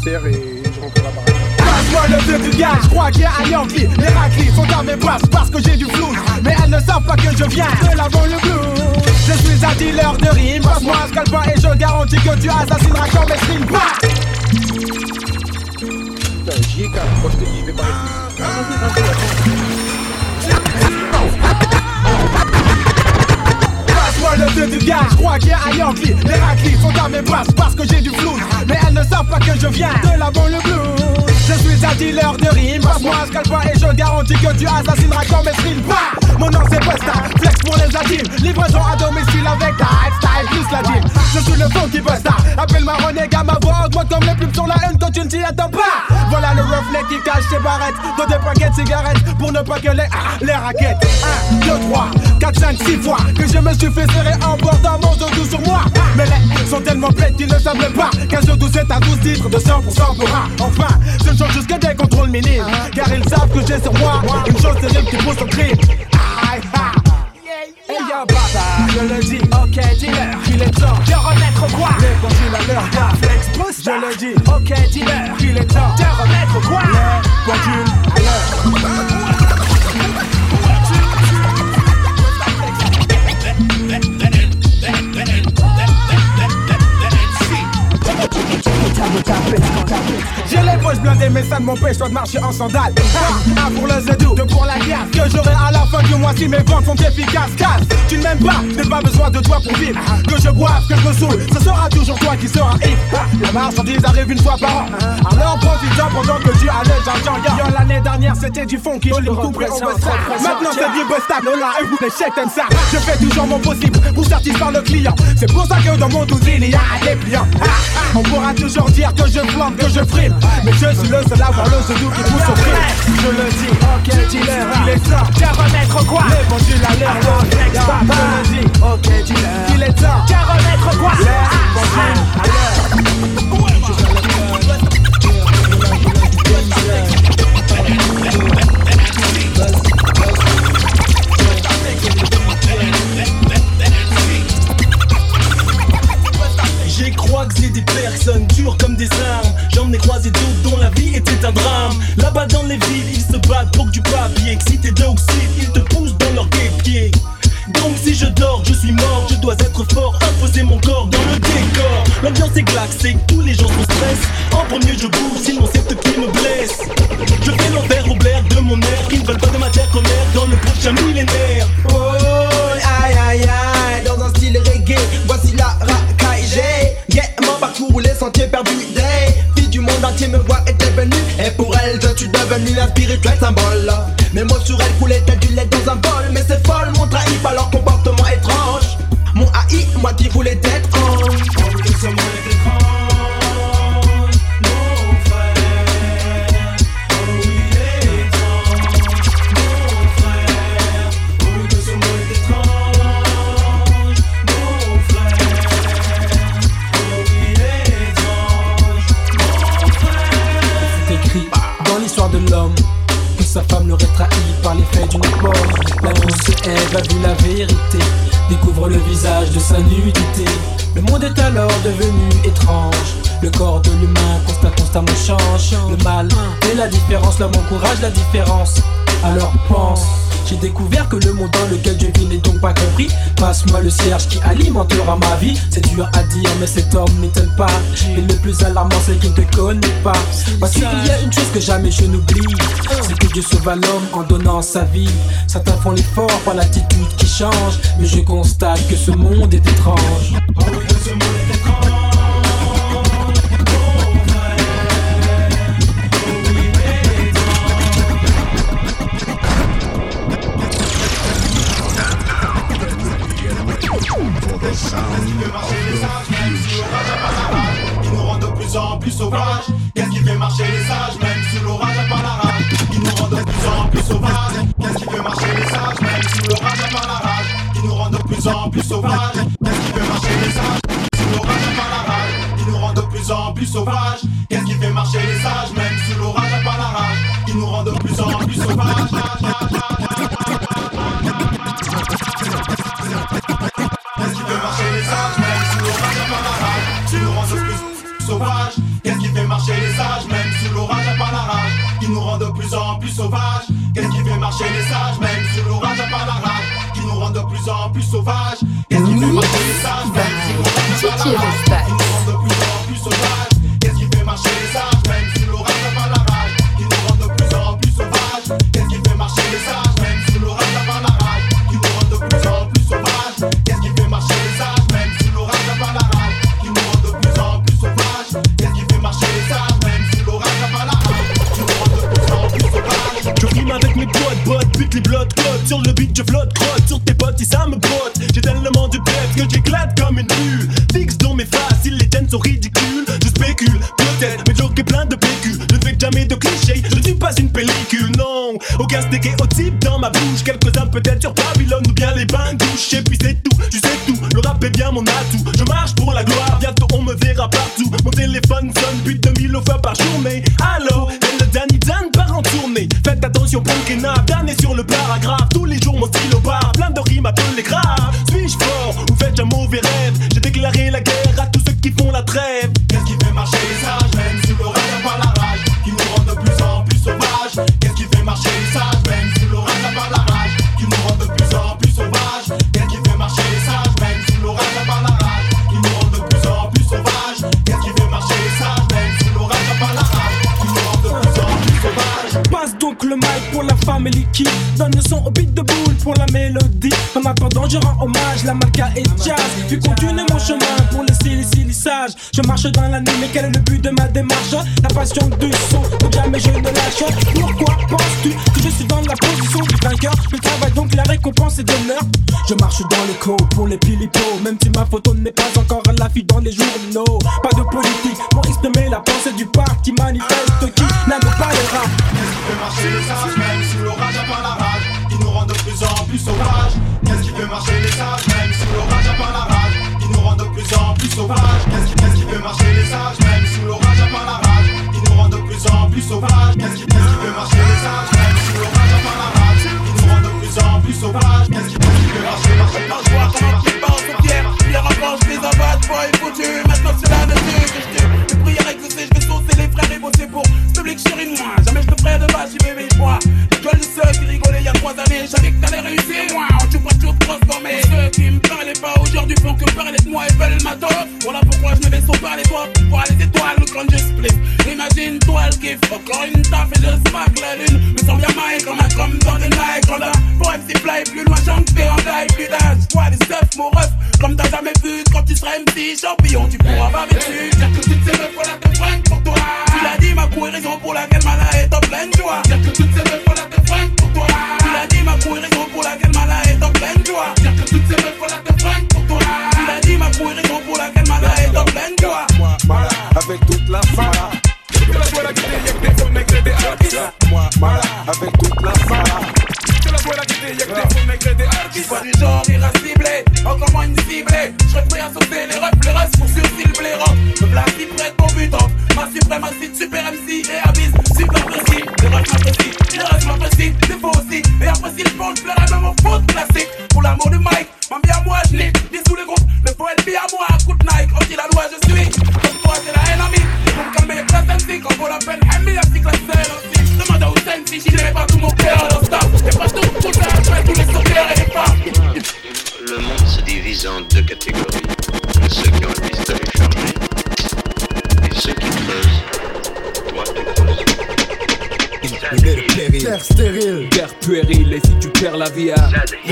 Et je rentre là-bas. Passe-moi le feu du gars, je crois qu'il y a un Yankee. Les raclis sont à mes places parce que j'ai du flou. Mais elles ne savent pas que je viens de la le blue. Je suis un dealer de rimes, passe-moi un scalpin et je garantis que tu assassineras quand mes streams. Bah Putain, j'y ai moi je te dis, je vais pas rester. Le feu du gars, je crois qu'il y a Yankee Les raclis sont à mes places parce que j'ai du flou Mais elles ne savent pas que je viens de la le blue Je suis un dealer de rimes, passe-moi un scalpin et je garantis que tu assassineras comme mes streams bah Mon nom c'est Busta, flex pour les intimes Livraison à domicile avec ta style plus la gym Je suis le funky Busta, appelle-moi renégat ma voix Augmente comme les pubs sur la haine, toi tu ne t'y attends pas Voilà le roughneck qui cache ses barrettes. Dans des paquets de cigarettes pour ne pas que les, ah, les raquettes. 1, 2, 3, 4, 5, 6 fois que je me suis fait serrer en portant mon doudou sur moi. Mais les sont tellement bêtes qu'ils ne savent même pas 15 12 est à 12 titres de 100% pour un Enfin, je ne change jusqu'à des contrôles minimes Car ils savent que j'ai sur moi une chose terrible qui pousse au crime. Hey yo baba, je le dis, ok dealer, il est temps de remettre quoi Les à l'heure, flex boost, je le dis, ok dealer, il est temps de remettre quoi pendule à l'heure. J'ai les poches blindées, mais ça ne m'empêche pas de marcher en sandales. Un pour le zedou, deux pour la gaffe. Que j'aurai à la fin du mois si mes ventes sont efficaces. Casse, tu ne m'aimes pas, n'ai pas besoin de toi pour vivre. Que je boive, que je me saoule, ce sera toujours toi qui sera ivre. La marchandise arrive une fois par an. Alors profite-en pendant que tu allèges un Yo, L'année dernière c'était du funk qui coupe on veut ça. Maintenant c'est du bustable, Lola et vous les chèques t'aimes ça. Je fais toujours mon possible pour satisfaire le client. C'est pour ça que dans mon douzier il y a des clients. On pourra toujours dire que je plante, que je frime. Mais je suis le seul à voir le zedou qui pousse au crime. Je le dis, ok, dealer, il est temps. Qu'à remettre quoi? Pendules à l'air, je le dis, ok, dealer, il est temps. Qu'à remettre quoi? Pendules à l'air. Des personnes dures comme des armes. J'en ai croisé d'autres dont la vie était un drame. Là-bas dans les villes, ils se battent pour que du papier. Excités d'oxyde, ils te poussent dans leurs pieds. Donc si je dors, je suis mort, je dois être fort, imposer mon corps dans le décor. L'ambiance est glaxée, tous les gens se stressent. En premier je bouge, sinon c'est eux qui me blesse. Je fais l'enfer au blaire de mon air, qui ne veulent pas de matière comme air dans le prochain millénaire. Oh, aïe aïe aïe, entier me voient et venue. Et pour elles, je suis devenu un spirituel symbole. Mes mots sur elles coulaient tel du lait dans un bol. Mais c'est folle, mon trahi par leur comportement étrange. Mon AI, moi qui voulais être Ève a vu la vérité, découvre le visage de sa nudité. Le monde est alors devenu étrange. Le corps de l'humain constat constamment change. Le mal et la différence, l'homme encourage la différence. Alors pense. J'ai découvert que le monde dans lequel je vis n'est donc pas compris. Passe-moi le cierge qui alimentera ma vie. C'est dur à dire, mais cet homme n'étonne pas. Et le plus alarmant, c'est qu'il ne te connaît pas. Parce qu'il y a une chose que jamais je n'oublie c'est que Dieu sauva l'homme en donnant sa vie. Certains font l'effort par l'attitude qui change. Mais je constate que ce monde est étrange. Qui nous rend de plus en plus sauvages Qu'est-ce qui fait marcher les sages Même sous l'orage à part la rage? Qui nous rend de plus en plus sauvages. Qu'est-ce qui fait marcher les sages Même sous l'orage à part la rage Qui nous rend de plus en plus sauvages Qu'est-ce qui fait marcher les sages Sous l'orage à part la rage? Qui nous rend de plus en plus sauvages. Qu'est-ce qui fait marcher les sages et jazz. Puis continue mon chemin pour le silissage. Je marche dans la nuit, mais quel est le but de ma démarche? La passion du son, donc jamais je ne lâche. Pourquoi penses-tu que je suis dans la position du vainqueur? Je travaille donc la récompense est d'honneur. Je marche dans l'écho pour les pilipos, même si ma photo n'est pas encore à l'affiche dans les journaux. Pas de politique, pour exprimer la pensée du parti manifeste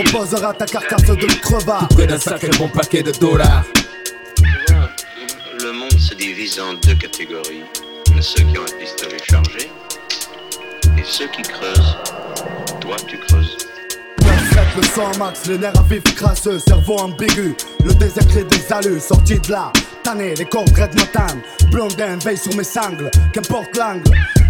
reposera ta carcasse de crevard. près d'un sacré bon paquet de dollars. Le monde se divise en deux catégories. Ceux qui ont un pistolet chargé et ceux qui creusent. Toi, tu creuses. Le sang max, les nerfs à vif crasseux, cerveau ambigu, le désert crée des allus, sorti de là, tanné, les cordes red matin, blondin veille sur mes sangles, qu'importe l'angle,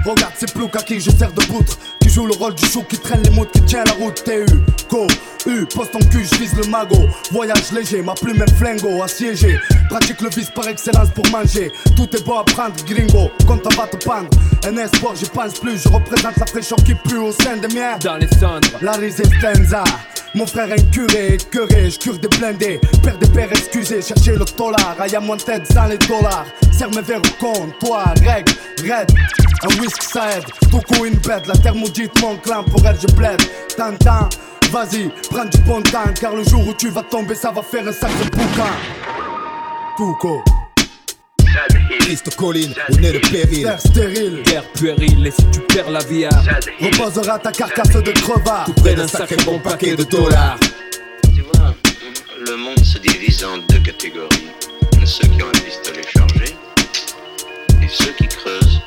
regarde ces ploucs à qui je sers de poutre, qui joue le rôle du chou qui traîne les mots qui tient la route, TU, go, U, poste ton cul, je le magot, voyage léger, ma plume est flingo, assiégé, pratique le vice par excellence pour manger, tout est beau à prendre, gringo, quand on va te pendre, un espoir, j'y pense plus, je représente la fraîcheur qui pue au sein des miens, dans les cendres, la résistenza. Mon frère est curé, curé, je cure des blindés. Père des pères, excusez, cherchez le dollar. Aïe à mon tête sans les dollars. Serre mes verres au comptoir, règle, raid. Un whisky ça aide, tout coup une bête. La thermodite, mon clan, pour elle je plaide. Tintin, vas-y, prends du bon temps. Car le jour où tu vas tomber, ça va faire un sacré boucan. Touko. Triste colline, au nez de péril. Terre stérile, Guerre puérile, et si tu perds la vie reposera ta carcasse de crevard. tout près d'un sacré bon paquet de dollars. Tu vois, le monde se divise en deux catégories. Ceux qui ont un pistolet chargé et ceux qui creusent.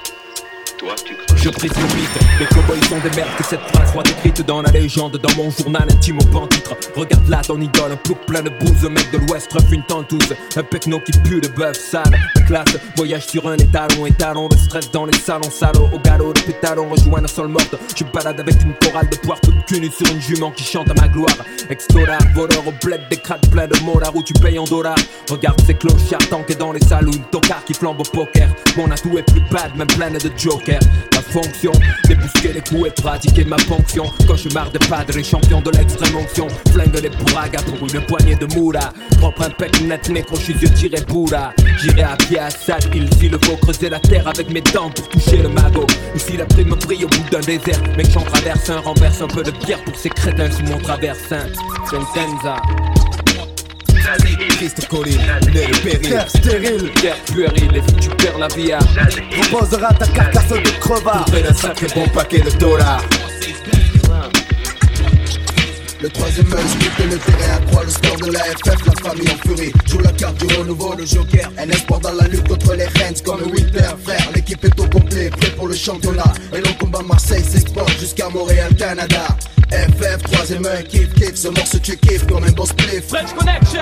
Je brise le mythe, les cowboys sont des merdes que cette phrase soit écrite dans la légende, dans mon journal intime au pan titre. Regarde là ton idole, un plouc plein de bouse, un mec de l'ouest ref une tentouse, un pecno qui pue de bœuf sale. La classe, voyage sur un étalon, étalon de stress dans les salons, salauds au galop de pétalon, rejoins la sol morte. Je balade avec une chorale de poire toute cul nue sur une jument qui chante à ma gloire. Ex-dollar, voleur au bled, des crades plein de molards où tu payes en dollars. Regarde ces clochards tankés dans les saloons, tocard qui flambe au poker. Mon atout est plus bad, même plein de jokers. Ma fonction, débusquer les coups et pratiquer ma fonction. Cauchemar de padre champion de l'extrême onction. Flingue les bragas pour une poignée de moula. Propre un pec net, nécro, je suis yeux tiré boula. J'irai à pied à Sad Hill s'il le faut creuser la terre avec mes dents pour toucher le magot. Ou si la prime brille au bout d'un désert, mec j'en traverse un, renverse un peu de pierre pour ces crétins sous mon traversin. Sentenza. Triste colline, nez de péril. Terre stérile, terre puérile Et tu perds la vie à Reposera ta carcasse de crevard. Pour un sacré bon paquet de dollars le troisième œil scrute le terrain accroît le score de la FF, la famille en furie. Joue la carte du renouveau, le joker. Un espoir dans la lutte contre les Rennes comme Winter, frère. L'équipe est au complet, prêt pour le championnat. Et le combat Marseille s'exporte jusqu'à Montréal, Canada. FF, troisième œil, kiff, kiff, ce morceau tu kiffes comme un boss play. French Connection,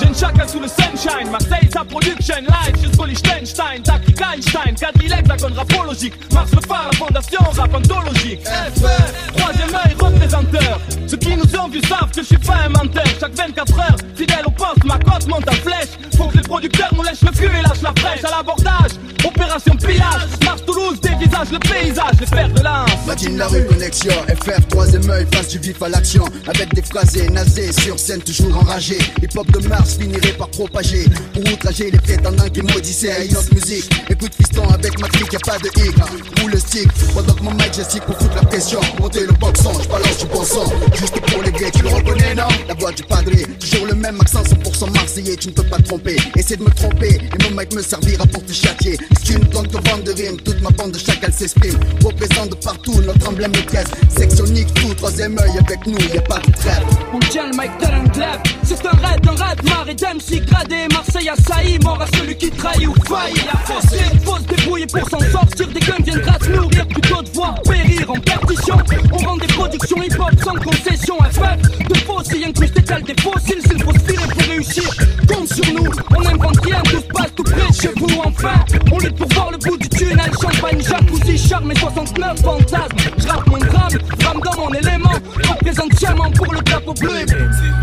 j'ai chacun sous le sunshine. Marseille, sa production, live, jusqu'au Liechtenstein. Tactique Einstein, 4 hexagone rapologique. Mars le phare, la fondation, rap anthologique. FF, troisième œil, représenteur. Ceux qui nous ont vu savent que je suis pas un menteur. Chaque 24 heures, fidèle au poste, ma cote monte en flèche. Faut que les producteurs nous lèchent le cul et lâchent la fraîche. À l'abordage. Opération pillage, Mars Toulouse dévisage le paysage, les fers de lance. Matine la rue, connexion, FF, troisième œil face du vif à l'action. Avec des phrasés nazés sur scène toujours enragé Hip hop de Mars finirait par propager. Pour outrager les prétendants qui maudissaient. À autre musique Écoute fiston avec ma clique y'a pas de hic. Ou le stick. Pendant que mon mic pour foutre la pression. Monter le boxon, j'balance du bon son. Juste pour les gays, tu le reconnais non? La voix du padré, toujours le même accent 100% marseillais Tu ne peux pas tromper, essaie de me tromper Et mon mic me servira pour te châtier C'est une plante de vente de rime Toute ma bande de chacal s'exprime Représente de partout notre emblème de caisse Sectionnique tout troisième œil avec nous, y'a pas de trêve. On tient le mic tel un club, c'est un raid, un raid, marre et d'MC gradé. Marseille assailli, mort à celui qui trahit ou faillit. La fausse, faut se débrouiller pour s'en sortir. Des guns viennent grâce nourrir, plutôt de voir périr en perdition. On vend des productions hip-hop sans concession. FF, de fossiles incrustés tels des fossiles. S'il faut se filer pour réussir, compte sur nous. On invente rien, tout se passe tout près de chez vous. Enfin, on lutte pour voir le bout du tunnel. Champagne, jacuzzi, charme et 69 fantasmes. J'rappe mon drame, drame dans mon élément. Représente seulement pour le drapeau bleu.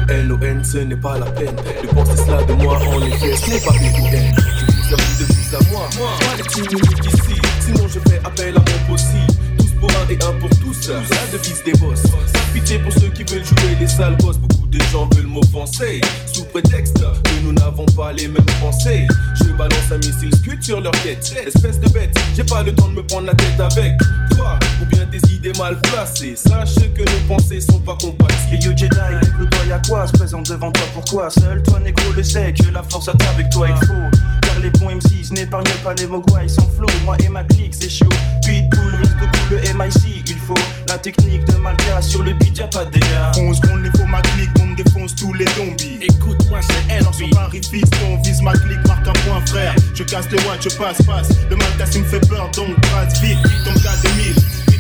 N-O-N, ce n'est pas la peine de penser cela de moi. En effet, ce n'est pas B-O-N. Je vous de vous à moi. Moi, les petites minutes ici. Sinon, je fais appel à mon possible pour un et un pour tous. Un de fils des boss. Pitié pour ceux qui veulent jouer les sales boss. Beaucoup de gens veulent m'offenser. Sous prétexte que nous n'avons pas les mêmes pensées. Je balance un missile scud sur leur tête. Espèce de bête, j'ai pas le temps de me prendre la tête avec toi. Ou bien des idées mal placées. Sache que nos pensées sont pas compatibles. Yo Jedi, le doigt y'a quoi Se présente devant toi, pourquoi? Seul toi négro le sait que la force attend avec toi il faut. Car les bons MCs n'épargnent pas les mogwai sans flow. Moi et ma clique c'est chaud. Pitbull, reste cool le MIC. Il faut la technique de Malka sur le beat, y'a pas de dégâts. On se les faux ma clique, on défonce tous les zombies. Écoute-moi, c'est elle. Sur Paris, on vise ma clique, marque un point frère. Je casse les watts, je passe, passe. Le Malta, me fait peur, donc passe vite. Ton cas de mille.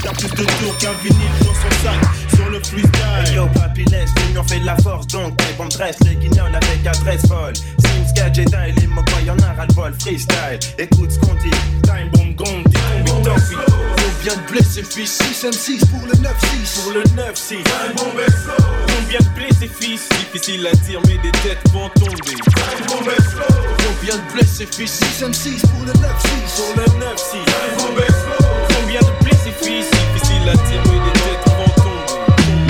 T'as plus de tours qu'un vinyle dans son sac sur le freestyle. Hey yo, papy, laisse, l'union fait de la force, donc les bombes dressent les guignols avec adresse folle. Sims, gadget, et les moquois, y'en a ras le bol, freestyle. Écoute ce qu'on dit, time bomb gong, dit combien de blessés, fils 6 M6 pour le 9-6. Pour le 9-6. Time bomb explode. Combien de blessés, fils? Difficile à dire, mais des têtes vont tomber. Combien de blessés, fils? 6 M6 pour le 9-6. Pour le 9-6. Time bomb explode. Combien de blessés, fils? Difficile à dire, mais des têtes vont tomber.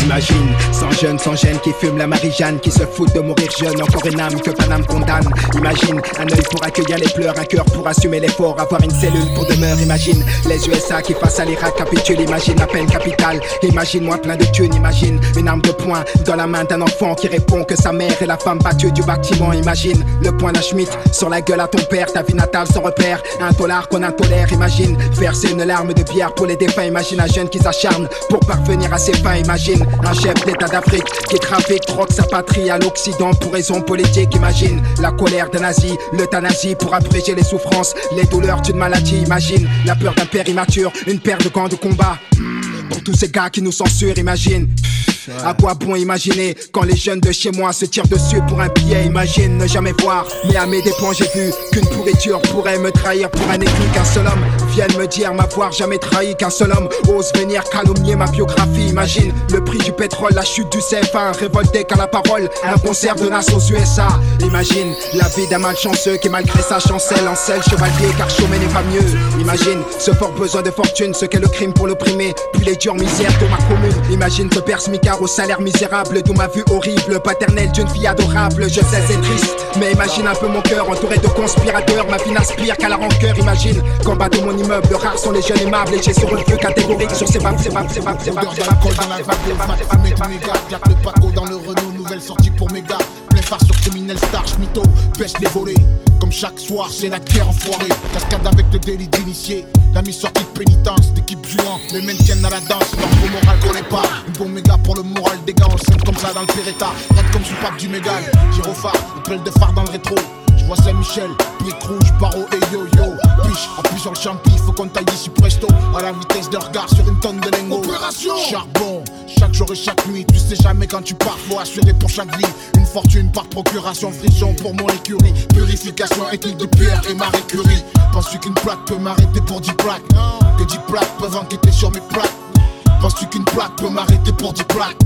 Imagine, sans jeune, sans gêne, qui fume la Marie-Jeanne, qui se fout de mourir jeune, encore une âme que Paname condamne. Imagine, un œil pour accueillir les pleurs, un cœur pour assumer l'effort, avoir une cellule pour demeure. Imagine, les USA qui face à l'Irak capitulent, imagine la peine capitale. Imagine moi plein de thunes, imagine une arme de poing dans la main d'un enfant qui répond que sa mère est la femme battue du bâtiment. Imagine le point d'un Schmitt sur la gueule à ton père, ta vie natale sans repère, un dollar qu'on intolère. Imagine verser une larme de bière pour les défunts. Imagine un jeune qui s'acharne pour parvenir à ses fins. Imagine un chef d'état d'Afrique qui trafique, troque sa patrie à l'Occident pour raison politique. Imagine la colère d'un nazi, l'euthanasie pour abréger les souffrances, les douleurs d'une maladie. Imagine la peur d'un père immature, une paire de gants de combat. Pour tous ces gars qui nous censurent, imagine. À quoi bon imaginer quand les jeunes de chez moi se tirent dessus pour un billet? Imagine ne jamais voir, mais à mes dépens. J'ai vu qu'une pourriture pourrait me trahir pour un écrit qu'un seul homme vienne me dire. M'avoir jamais trahi qu'un seul homme ose venir calomnier ma biographie. Imagine le prix du pétrole, la chute du CFA, révolté qu'à la parole, un concert de Nas aux USA Imagine la vie d'un malchanceux qui malgré sa chancelle en selle chevalier car chômé n'est pas mieux. Imagine ce fort besoin de fortune, ce qu'est le crime pour l'opprimer, puis les dures misères de ma commune. Imagine que père au salaire misérable, d'où ma vue horrible, paternelle d'une fille adorable. Je sais, c'est triste, mais imagine un peu mon cœur entouré de conspirateurs. Ma vie n'aspire qu'à la rancœur. Imagine bas de mon immeuble, rares sont les jeunes aimables et j'ai le feu catégorique sur ces baves, ces baves, ces baves, ces baves, ces baves, ces baves, ces baves, ces baves, le Paco dans le Renault, nouvelle sortie pour mes gars. phare sur criminel star, mytho, baisse les volets. Comme chaque soir, c'est la guerre enfoirée. Cascade avec le délit d'initié. La mise sortie de pénitence, d'équipe jouant, les mêmes tiennent à la danse. Leur moral connaît pas. Une bon méga pour le moral des gars, on scène comme ça dans le Péréta. Rate comme sous pape du mégal. Gyrophare, appel de phare dans le rétro. Je vois Saint-Michel, brique rouge, barreau et yo-yo. Piche, appuie sur le champi, faut qu'on taille d'ici presto. À la vitesse de regard sur une tonne de lingots. Opération Charbon, chaque jour et chaque nuit. Tu sais jamais quand tu pars, faut assurer pour chaque vie. Une fortune par procuration, frisson pour mon écurie. Purification, étude de pierre et Marie Curie. Penses-tu qu'une plaque peut m'arrêter pour 10 plaques? Que 10 plaques peuvent enquêter sur mes plaques? Penses-tu qu'une plaque peut m'arrêter pour 10 plaques?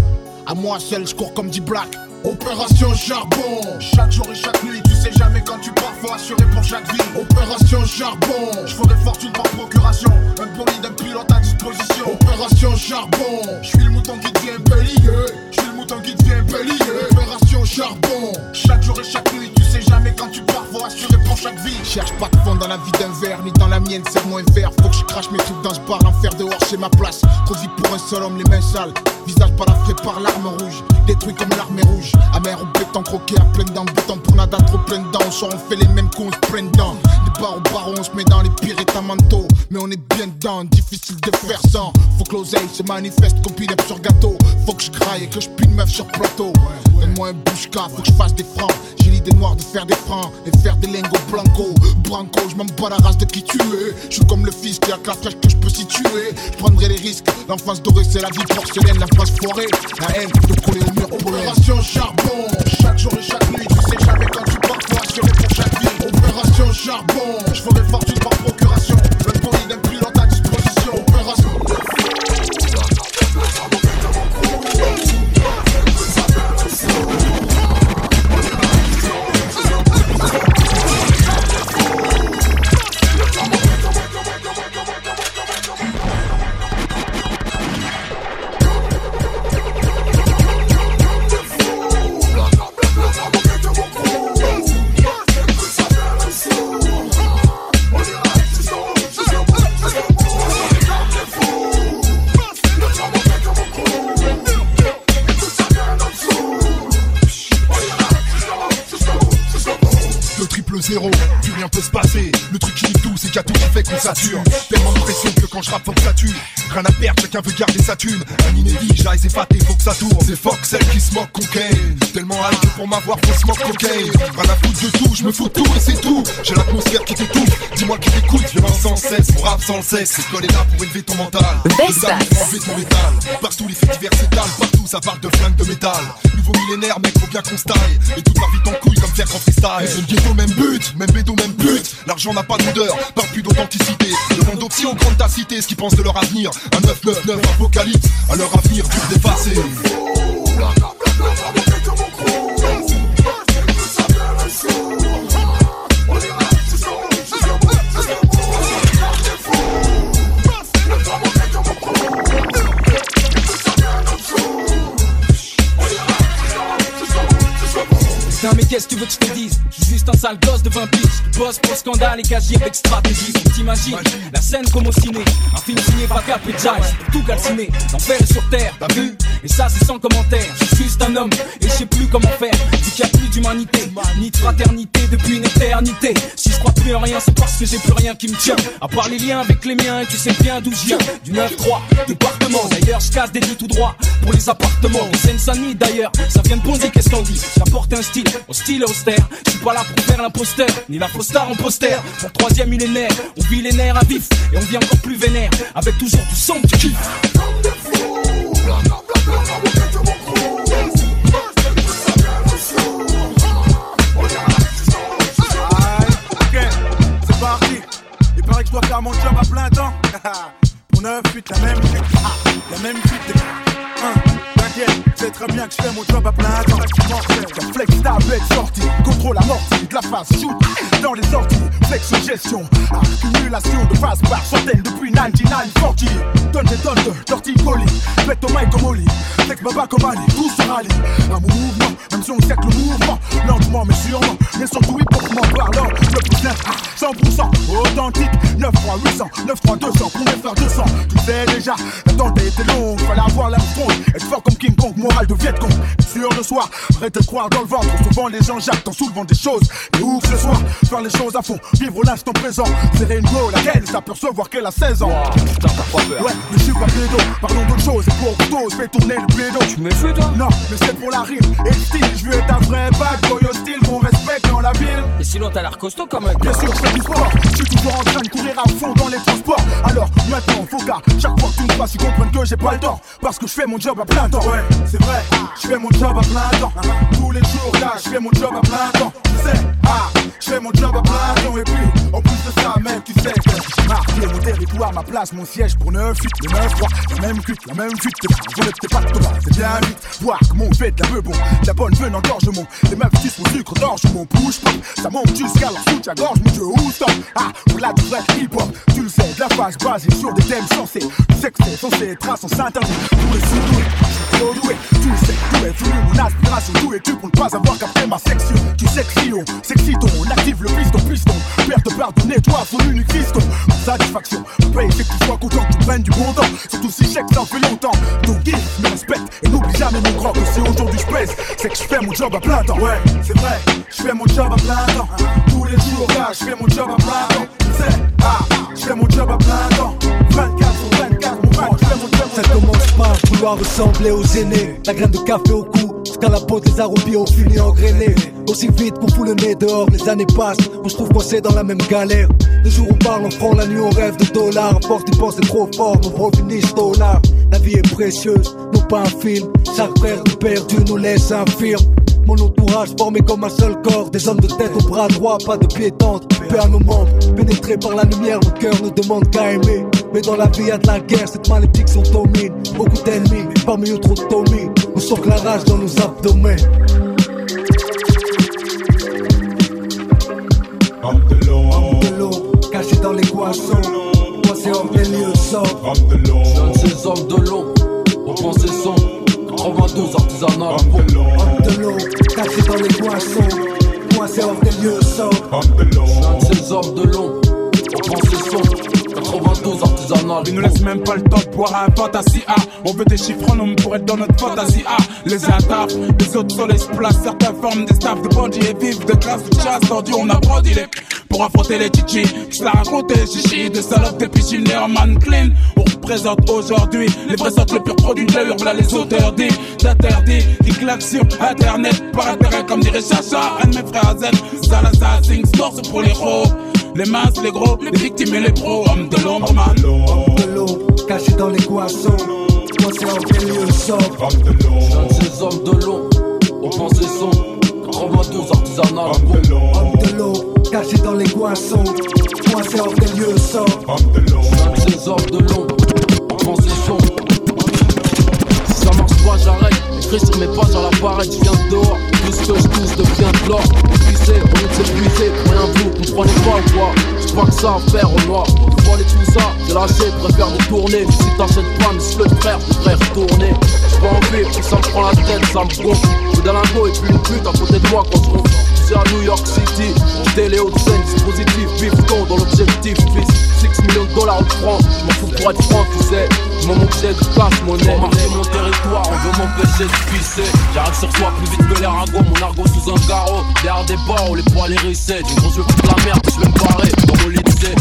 À moi seul, je cours comme 10 black. Opération charbon, chaque jour et chaque nuit, tu sais jamais quand tu pars, faut assurer pour chaque vie. Opération charbon, je ferai fortune par procuration, un bolide, un pilote à disposition. Opération charbon, je suis le mouton qui devient bélier, je mouton qui devient bélier. Opération charbon, chaque jour et chaque nuit, tu sais jamais quand tu pars, faut assurer pour chaque vie. Cherche pas de fond dans la vie d'un verre, ni dans la mienne, c'est moins vert. Faut que je crache mes trucs dans ce bar, l'enfer dehors, c'est ma place. Trop vite pour un seul homme, les mains sales, visage balafré par l'arme rouge, détruit comme l'armée rouge. Amer ou béton croqué à plein dents, béton pour nada trop plein dedans. On on fait les mêmes cons, on se plein dedans. Des bars au baron, on se met dans les pires états mentaux. Mais on est bien dedans, difficile de faire sans. Faut que l'oseille se manifeste comme sur gâteau. Faut que je craille et que je pine sur plateau. Donne-moi un bouche-cas, faut que je fasse des francs. J'ai l'idée noire de faire des francs et faire des lingots blanco. Branco, je m'en bats la race de qui tu es. Je suis comme le fils qui a la fraîche que je peux situer. Je prendrai les risques. L'enfance dorée, c'est la vie porcelaine, la face foirée. La haine de coller au mur Opération charbon, chaque jour et chaque nuit, tu sais jamais quand tu pars, faut assurer pour chaque vie. Opération charbon, je ferai fortune par procuration. Le bolide, un pilote triple zéro, plus rien peut se passer. Le truc qui nique tout, c'est qu'il y a tout qui fait qu'on sature. Tellement de pression que quand je rappe, faut que ça tue. Rien à perdre, chacun veut garder sa thune. Un inédit, j'arrive épaté, faut que ça tourne. C'est fuck celle qui se moque cocaine. Tellement que pour m'avoir, faut se moque cocaine. Rien à foutre de tout, je me fous de tout et c'est tout. J'ai l'atmosphère qui t'étouffe. Dis-moi qui t'écoute, violence sans cesse. Mon rap sans le sexe. L'école est là pour élever ton mental. Enlever ton métal. Partout les faits divers s'étalent. Partout ça parle de flingues de métal. Nouveau millénaire, mec, faut bien qu'on se taille. Et tout part vite en couille comme faire en freestyle. C'est le ghetto, même but, même bédo, même pute. L'argent n'a pas d'odeur, parle plus d'authenticité. Demande aux petits en grande tacité ce qu'ils pensent de leur avenir. Un 999 apocalypse, à leur avenir dur d'effacer. Mais qu'est-ce que tu veux que je te dise? Juste un sale gosse de 20 piges. Qui bosse pour scandale et qui avec stratégie T'imagines la scène comme au ciné. Un film signé par Cap et Jive Tout calciné, l'enfer est sur terre, t'as vu Et ça c'est sans commentaire. Je suis juste un homme et je sais plus comment faire. Vu qu'il y a plus d'humanité Ni de fraternité depuis une éternité. Si je crois plus en rien c'est parce que j'ai plus rien qui me tient. À part les liens avec les miens et tu sais bien d'où je viens. Du 9-3, département. D'ailleurs je casse des lits tout droit pour les appartements. De Seine-Saint-Denis d'ailleurs Ça vient de Bondy qu'est-ce qu'on dit? J'apporte un style au style austère. Je suis pas pour faire l'imposteur, ni la fausse star en poster. Pour troisième millénaire, on vit les à vif et on vit encore plus vénère. Avec toujours du son du kiff. Ok, c'est parti. Il paraît que je dois faire mon job à plein temps. Mon 9 8 la même. Ah, La même fuite. Hein, C'est très bien que je fais mon job à plein temps. Comme flex tablette sortie, contrôle amorti de la phase shoot. Dans les sorties, flex gestion. Accumulation de phase par centaines depuis 9940. Tonnes et tonnes de torticolis. Faites au mic comme Oli. Flex baba comme Ali, tout se rallie. Un mouvement, même si on sait que le mouvement, lentement mais sûrement. Mais surtout hip hop parlant, le plus simple, ah, sans 100% authentique. 9 3 800 9 3 200 pour frères 200 Tu sais déjà la tête était longue Fallait avoir la front Être fort comme King Kong Moral de Viet Cong. Sûr de soi Prêt de croire dans le ventre. Souvent les gens jactent en soulevant des choses. Et où que ce soit Faire les choses à fond. Vivre l'instant présent. Serrer une go laquelle s'apercevoir qu'elle a 16 ans. Ouais mais je suis pas pédo Parlons d'autre chose Et pour je fais tourner le pédo Tu me fais toi? Non mais c'est pour la rime. Et le style Je veux être un vrai bad boy hostile Qu'on respecte dans la ville. Et sinon t'as l'air costaud quand même. Bien sûr je fais du sport. Je suis toujours en train de courir à fond dans les transports. Alors maintenant faut qu'à chaque fois que tu me fasses Ils comprennent que j'ai pas le temps. Parce que je fais mon job à plein temps. Ouais c'est vrai. Je fais mon job à plein temps. Tous les jours là je fais mon job à plein temps. Tu sais ah Je fais mon job à plein temps. Et puis en plus de ça mec tu sais que j'ai marqué mon territoire Ma place mon siège pour 9 8 Le 9 3 La même cuite la même fuite Vous n'êtes pas de toi. C'est bien vite. Voir comment on fait de la peu bon. De La bonne veine engorgement Les meufs disent mon sucre d'orge Mon push pop. Ça monte jusqu'à leur soutien gorge Mon dieu où Ah pour la du vrai hip hop Tu le sais de la phase basée sur des thèmes sensés. Tu sais que c'est censé être à sens interdit. Pour les sous-doués Je suis trop doué. Tu le sais d'où est venu mon aspiration D'où es-tu pour ne pas avoir capté ma section. Tu sais que si on on active le piston piston. Père de pardonner toi son unique fiston. Satisfaction payer c'est que tu sois content tu prennes du bon temps. Surtout si chèque ça fait longtemps. Donc give me respecte et n'oublie jamais mon grand Que si aujourd'hui je pèse c'est que je fais mon job à plein temps. Ouais c'est vrai je fais mon job à plein temps. Tous les jours là je fais mon job à plein temps. Tu je fais mon job à plein temps 24 sur 24 mon frère je fais mon job. Ça commence par vouloir ressembler aux aînés. La graine de café au cou Jusqu'à la peau les arômes bio finis engrainés. Aussi vite qu'on fout le nez dehors Les années passent. On se trouve coincé dans la même galère. Le jour on parle on prend la nuit on rêve de dollars. À force d'y penser trop fort Nos bros finissent dollars La vie est précieuse Non pas un film. Chaque frère perdu nous laisse infirme mon entourage formé comme un seul corps. Des hommes de tête au bras droit, pas de pieds tendres. Paix à nos membres, pénétrés par la lumière Nos cœurs ne demandent qu'à aimer. Mais dans la vie y a de la guerre, cette malédiction domine Beaucoup d'ennemis, parmi eux trop de On sent que la rage dans nos abdomens. Homme de Homme caché dans les poissons Coincé hors des lieux sorts Homme de l'eau, Jeune ces hommes de l'eau, on prend ses sons 92 artisanal Homme de l'eau, homme de caché dans les poissons Coincé hors des lieux sorts Homme de l'eau, Jeune ces hommes de l'eau, on prend ses sons 92 artisanal Ils nous laissent même pas le temps de boire un fantasy A On veut des chiffres en pour être dans notre fantasy A Les attaques, les autres soleils se placent Certains forment des staffs de bandits et vivent de classe de chasse. Tordu, on a brandi les pour affronter les chichis Qui la racontent les Des salopes, des pichines, en man clean On représente aujourd'hui Les vrais sortent le pur produit de Voilà les auteurs dits d'interdits Qui claquent sur internet Par intérêt comme dirait Chacha. Un de mes frères Z Salazar, Sing Store c'est pour les héros les masses, les gros, les victimes et les pros, hommes de l'ombre, man. Homme de l'eau, caché dans les poissons Coincé hors des lieux sorts Homme de l'eau, Jeune ces hommes de l'eau, on prend ses sons. 92 artisanal homme de l'eau, Homme de l'eau, caché dans les poissons Coincé hors des lieux sorts homme de l'eau, Jeune ces hommes de l'eau, on prend ses sons. Si ça marche pas j'arrête Écrit sur mes pages à l'appareil, je viens de dehors. Tout ce que je touche devient de l'or. Épuisé, on est épuisé, rien vous comprenez pas quoi. J'ai pas que ça à faire au noir. Voyez tout ça, j'ai lâché, préfère détourner Si t'achètes pas, mais le frère, devrait retourner. J'ai pas envie, si ça me prend la tête, ça me gonfle. J'ai d'un lingot et puis une pute à côté de moi quand je C'est à New York City, j'étais les hautes scènes, dispositif, bifton dans l'objectif, fils. 6 millions de dollars de francs, je m'en fous pour être franc, tu sais. Je m'en manquais de cash, monnaie marquer mon territoire, on veut m'empêcher de pisser. J'arrive sur toi plus vite que les ragots, mon argot sous un carreau. Derrière des barreaux, les poils hérissés Du gros, je veux de la merde, je vais me barrer dans mon lycée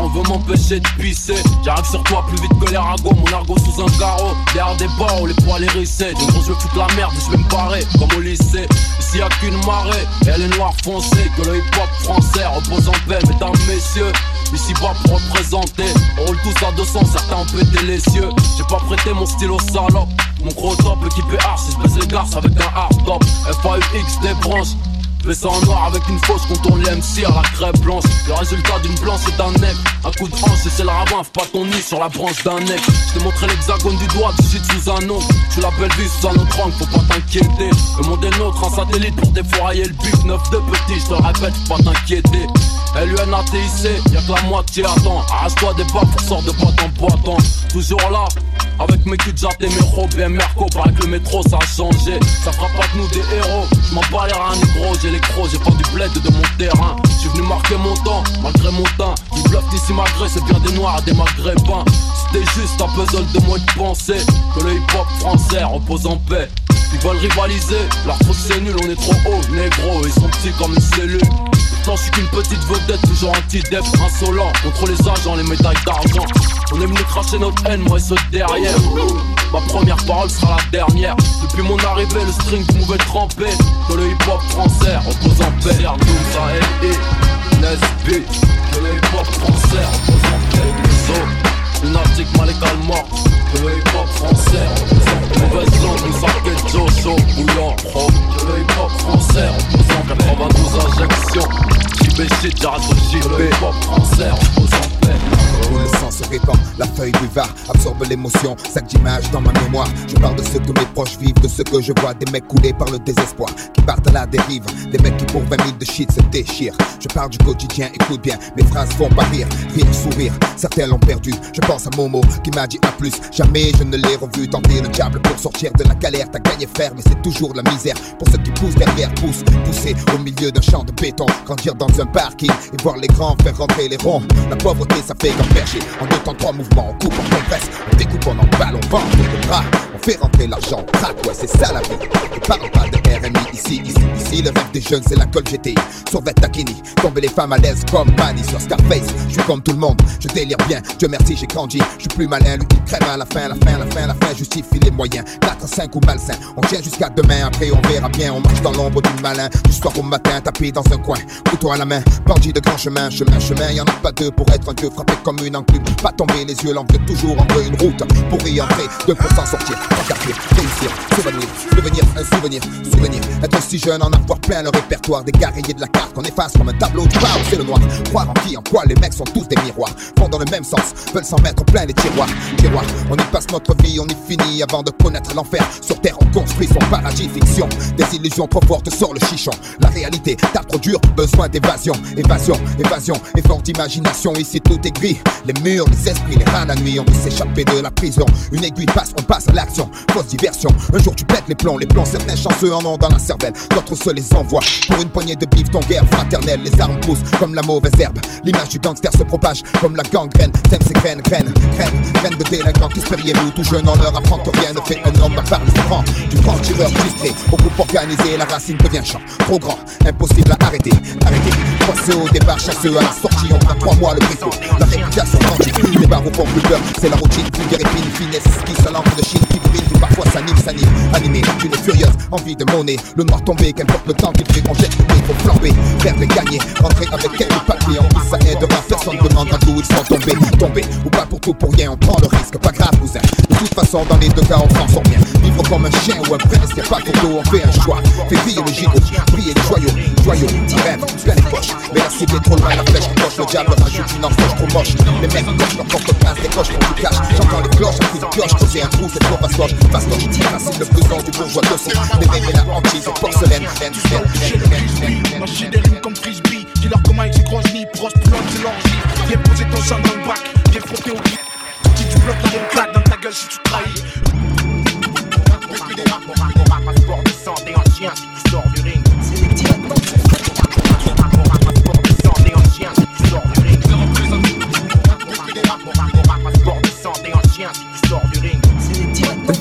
on veut m'empêcher de pisser. J'arrive sur toi plus vite que les ragots, mon argot sous un carreau. Derrière des barreaux, les poils hérissés. Gros, je veux foutre la merde, je vais me barrer comme au lycée. Ici y'a qu'une marée, elle est noire foncée Que le hip-hop français repose en paix, mesdames, messieurs Ici bas pour représenter, on roule tous à 200, certains ont pété les cieux. J'ai pas prêté mon stylo salope. Mon gros top équipé arch, si je baisse les garces avec un hard top. FAUX des branches Fais ça en noir avec une fausse contourne l'MC à la crêpe blanche. Le résultat d'une blanche c'est un nec. Un coup de hanche et c'est le ravin, pas ton nid sur la branche d'un nec. Je t'ai montré l'hexagone du doigt, du site sous un nom. Tu l'appelles vie sous un autre angle, faut pas t'inquiéter. Le monde est nôtre, un satellite pour défourailler le but. Neuf de petit, je te répète, faut pas t'inquiéter. LUNATIC, y'a que la moitié attends. Arrache-toi des pas pour sortir de boîte en boîte. Toujours là, avec mes culs et mes robes et Merco, paraît que le métro ça a changé. Ça fera pas de nous des héros. Je m'en bats les gros, crocs, j'ai du bled de mon terrain. Je suis venu marquer mon temps, malgré mon teint. Du bluff d'ici malgré, c'est bien des noirs des maghrébins. C'était juste un puzzle de moi de penser que le hip hop français repose en paix. Ils veulent rivaliser, leur truc c'est nul, on est trop haut, négro, ils sont petits comme une cellule. Pourtant je suis qu'une petite vedette, toujours anti-def, insolent. Contre les agents, les médailles d'argent. On est venu cracher notre haine, moi et ceux derrière. Ma première parole sera la dernière. Depuis mon arrivée, le string pouvait tremper. Que le hip-hop français repose en paix. Doom, Nesby. Que le hip-hop français repose en paix Lunatique mal également le hip-hop français. Mauvaise langue, nous arcade Jojo Bouillant, Que le hip-hop français. Reposant 92 injections. JB shit, j'arrête le JB le hip-hop français. Où le se répand, la feuille du var absorbe l'émotion, sac d'images dans ma mémoire. Je parle de ce que mes proches vivent, de ce que je vois, des mecs coulés par le désespoir, qui partent à la dérive, des mecs qui pour 20 000 de shit se déchirent. Je parle du quotidien, écoute bien, mes phrases font pas rire, rire, sourire. Certains l'ont perdu, je pense à Momo qui m'a dit à plus. Jamais je ne l'ai revu tenter le diable pour sortir de la galère. T'as gagné faire, mais c'est toujours la misère. Pour ceux qui poussent derrière, poussent, pousser au milieu d'un champ de béton, grandir dans un parking et voir les grands faire rentrer les ronds. La pauvreté, ça fait comme en deux temps, trois mouvements, on coupe, on compresse, on découpe, on emballe, on vend, on bras, on fait rentrer l'argent, on craque, ouais, c'est ça la vie. Et parle pas de RMI ici, ici, ici, le rêve des jeunes, c'est la colle GTI. Sur Takini, tomber les femmes à l'aise comme Manny sur Scarface. Je suis comme tout le monde, je délire bien, Dieu merci, j'ai grandi. Je suis plus malin, lui il crème à la fin, la fin, la fin, la fin, justifie les moyens. 4, 5 ou malsain, on tient jusqu'à demain, après on verra bien, on marche dans l'ombre du malin. Du soir au matin, tapé dans un coin, couteau à la main, bandit de grand chemin, chemin, chemin, y en a pas deux pour être un dieu frappé comme une enclume. Pas tomber les yeux, l'envie toujours entre une route pour y entrer, deux pour s'en sortir, encarter, réussir, souvenir, devenir un souvenir, souvenir, être si jeune, en avoir plein le répertoire des guerriers de la carte qu'on efface comme un tableau du bar c'est le noir. Croire en qui, en quoi, les mecs sont tous des miroirs, vont dans le même sens, veulent s'en mettre plein les tiroirs, tiroirs. On y passe notre vie, on y finit avant de connaître l'enfer. Sur terre, on construit son paradis fiction, des illusions trop fortes sur le chichon. La réalité, t'as trop dur, besoin d'évasion, évasion, évasion, effort d'imagination. Ici tout est gris, les murs, les esprits, les rats la nuit, on veut s'échapper de la prison. Une aiguille passe, on passe à l'action, fausse diversion. Un jour tu pètes les plombs, les plombs, certains chanceux en ont dans la cervelle, d'autres se les envoient. Pour une poignée de bif, ton guerre fraternelle, les armes poussent comme la mauvaise herbe. L'image du gangster se propage comme la gangrène. T'aimes ces graines, graines, graines, graines de délinquants qui espériez-vous tout jeune en leur apprend que rien ne fait un homme part le franc. Du grand tireur frustré, au groupe organisé, la racine devient champ. Trop grand, impossible à arrêter, arrêter. Poisseux au départ, chasseux à la sortie, on prend trois mois le bricot. La réputation les barres au fond plus peur, c'est la routine, vulgaire épine, finesse, qui l'encre de Chine qui brille, puis parfois s'anime, s'anime, animé, d'une furieuse envie de monnaie. Le noir tombé, qu'importe le temps qu'il fait, on jette le micro flambé, perdre et gagner, rentrer avec quelques papiers, en plus ça aidera, personne demande d'où ils sont tombés, tombés, ou pas pour tout pour rien, on prend le risque, pas grave, cousin. De toute façon, dans les deux cas, on s'en sort bien. Vivre comme un chien ou un prince, y'a pas photo, on fait un choix. Fait briller le gigot, briller les joyaux, joyaux, petit rêve, plein les poches. Mais la cible est trop loin, la flèche qui coche, le diable rajoute une enfoche trop moche. Les mecs cochent leur porte-passe, des coches qu'on tout cache. J'entends les cloches, un coup de pioche, creuser un trou, c'est trop fastoche. Fastoche, facile le plus long du bourgeois de son. Mecs et la hantise, porcelaine, Moi j'ai des rimes comme frisbee, dis-leur comment ils s'y croisent ni proche, plante, c'est l'orgie. Viens poser ton sang dans le bac, viens frotter au gris. Si tu bloques la claque dans ta gueule si tu trahis. Mon passeport de santé en chien si tu sors du Mon passeport de santé en chien si tu du ring. C'est directement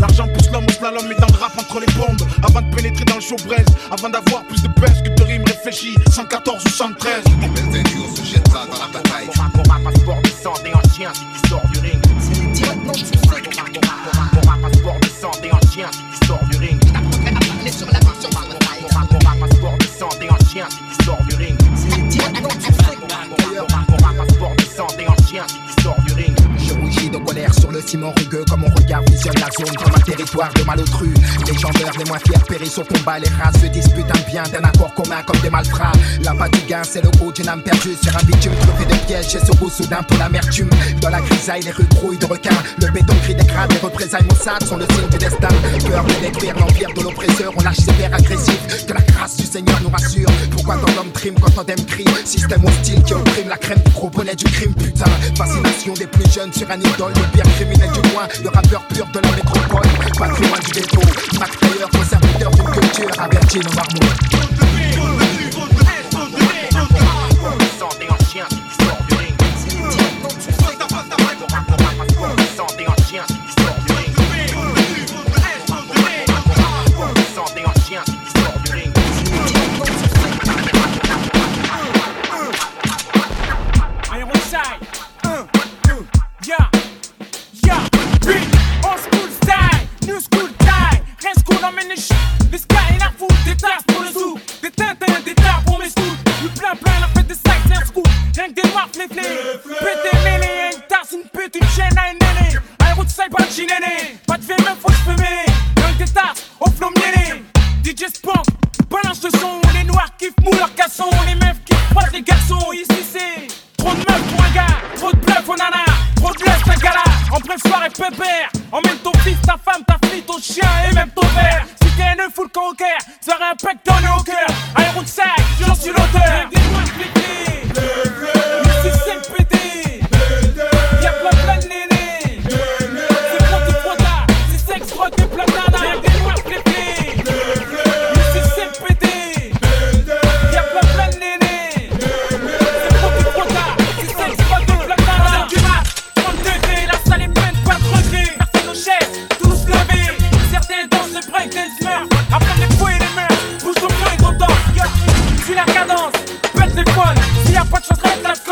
L'argent pousse l'homme au slalom et dans le rap entre les bombes. Avant de pénétrer dans le show avant d'avoir les races se disputent un bien d'un accord commun comme des malfrats. La du gain, c'est le goût d'une âme perdue sur un bitume trouvé de pièges et ce goût soudain pour l'amertume. Dans la grisaille, les rues grouillent de requins, le béton crie des crânes, les représailles maussades sont le signe du destin. Peur de détruire l'empire de l'oppresseur, on lâche ses guerres agressives, que la grâce du Seigneur nous rassure. Pourquoi dans l'homme trime quand on aime crie? Système hostile qui opprime la crème du gros du crime, putain. Fascination des plus jeunes sur un idole, le pire criminel du coin, le rappeur pur de la métropole, patrimoine du ghetto, Mac Taylor, 别激动，盲目。Des tasses pour le sou, des tintins, des tas pour mes scouts. Du plein plein, la fête des sacs, c'est un. Rien que des marques, les flés. Pété mêlé, une tasse, une pute, une chaîne à une aînée. À route, ça pas de chinéné. Pas de faut que je fume. Rien que des tasses, au flot mêlé. DJ Spunk, balance le son. Les noirs kiffent mou leur casson. Les meufs qui croisent les garçons. Ici, c'est trop de meufs pour un gars. Trop de bluff, on en a. Trop de bluff, un gars là. En pleine soirée, pépère. Emmène ton fils, ta femme, ta fille, ton chien et même ton père conservateur d'une culture, averti nos Patrząc na traktor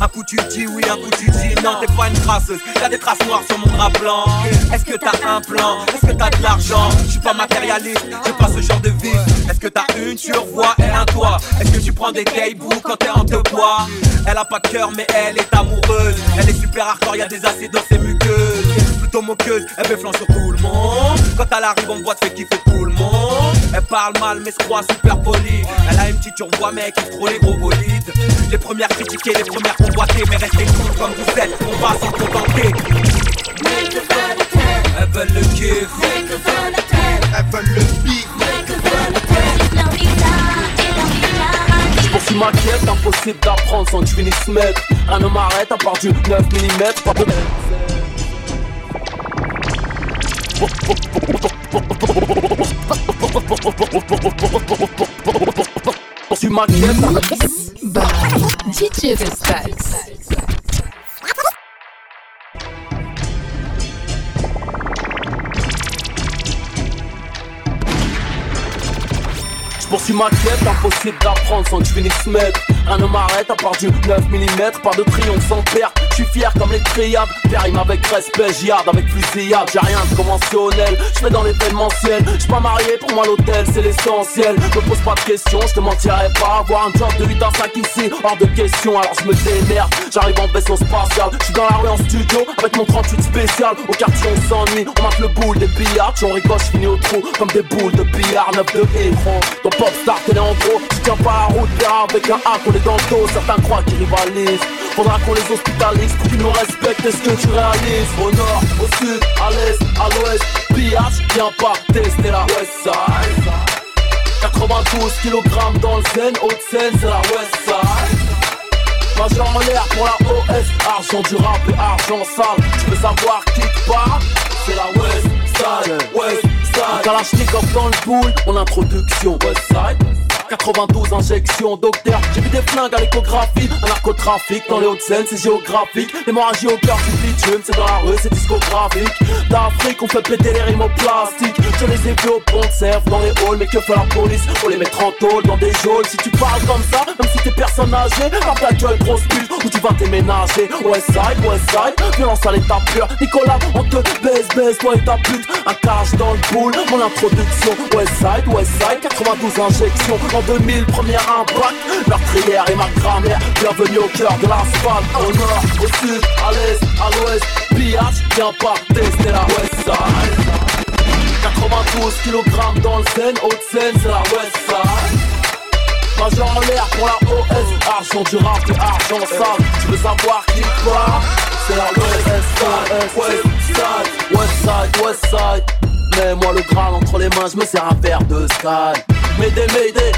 Un coup tu dis oui, un coup tu dis non, t'es pas une traceuse. Y'a des traces noires sur mon drap blanc. Est-ce que t'as un plan? Est-ce que t'as de l'argent? Je suis pas matérialiste, j'ai pas ce genre de vie. Est-ce que t'as une survoie et un toit? Est-ce que tu prends des cailloux quand t'es en deux bois Elle a pas de cœur, mais elle est amoureuse. Elle est super hardcore, y'a des acides dans ses muqueuses. Plutôt moqueuse, elle flanc sur tout le monde. Quand elle arrive en boîte, fait kiffer tout le monde. Elle parle mal, mais se croit super polie. Elle a une petite mais elle kiffe trop les gros bolides. Les premières critiquées, les premières Mais restez cool comme vous êtes, on va s'en contenter. Elles veulent le kiff. Elles veulent le beat. Ma quête, impossible d'apprendre sans que je finisse mettre Un homme arrête à part du 9 mm, pas de Tu m'inquiètes By DJ Vestax. Poursuis ma quête, impossible d'apprendre sans que je finisse mettre Rien ne m'arrête à part du 9 mm, pas de triomphe sans perte. Je suis fier comme les triades, Périm avec respect, j'yarde avec fusillade. J'ai rien de conventionnel, je fais dans l'événementiel. Je pas marié, pour moi l'hôtel c'est l'essentiel. Me pose pas de questions, je te mentirais pas. Avoir un job de 8 à 5 ici, hors de question Alors je me démerde, j'arrive en vaisseau spatial Je suis dans la rue en studio, avec mon 38 spécial. Au quartier on s'ennuie, on marque le boule des billards J'en rigole, je finis au trou, comme des boules de billard. 9 de héros Popstar, t'es en gros, tu tiens pas la route, verra avec un A qu'on est dans le dos, certains croient qu'ils rivalisent. Faudra qu'on les hospitalise pour qu'ils nous respectent, est-ce que tu réalises? Au nord, au sud, à l'est, à l'ouest, pillage, viens pas tester la Westside 92 kg dans le Zen, Haute-Seine, c'est la Westside Major en l'air pour la OS, argent du rap et argent sale. Tu veux savoir qui te parle? C'est la Westside, Westside Kalachnikov dans le pool, mon introduction 92 injections, docteur. J'ai vu des flingues à l'échographie, un narcotrafic dans les Hauts-de-Seine, c'est géographique. L'hémorragie au cœur du bitume, c'est dans la rue, c'est discographique. D'Afrique, on fait péter les rimes au plastique. Je les ai vus au pont de dans les halls, mais que fait la police? On les mettre en tôle dans des geôles. Si tu parles comme ça, même si t'es personne âgée, par ta gueule, grosse pute, ou tu vas déménager. Westside, Westside, violence à l'état pur. Nicolas, on te baisse, baisse, toi et ta pute. Un cache dans le pool, mon introduction. Westside, Westside, 92 injections en 2000, premier impact. Meurtrière et ma grammaire Bienvenue au cœur de l'asphalte. Au nord, au sud, à l'est, à l'ouest. Pillage, viens pas tester la Westside 92 kg dans le Seine, Haute-Seine, c'est la Westside Major en l'air pour la OS Argent du rap argent sale. Tu veux savoir qui part C'est la Westside, Westside, Westside, Westside Mais moi le Graal entre les mains, je me sers un verre de Sky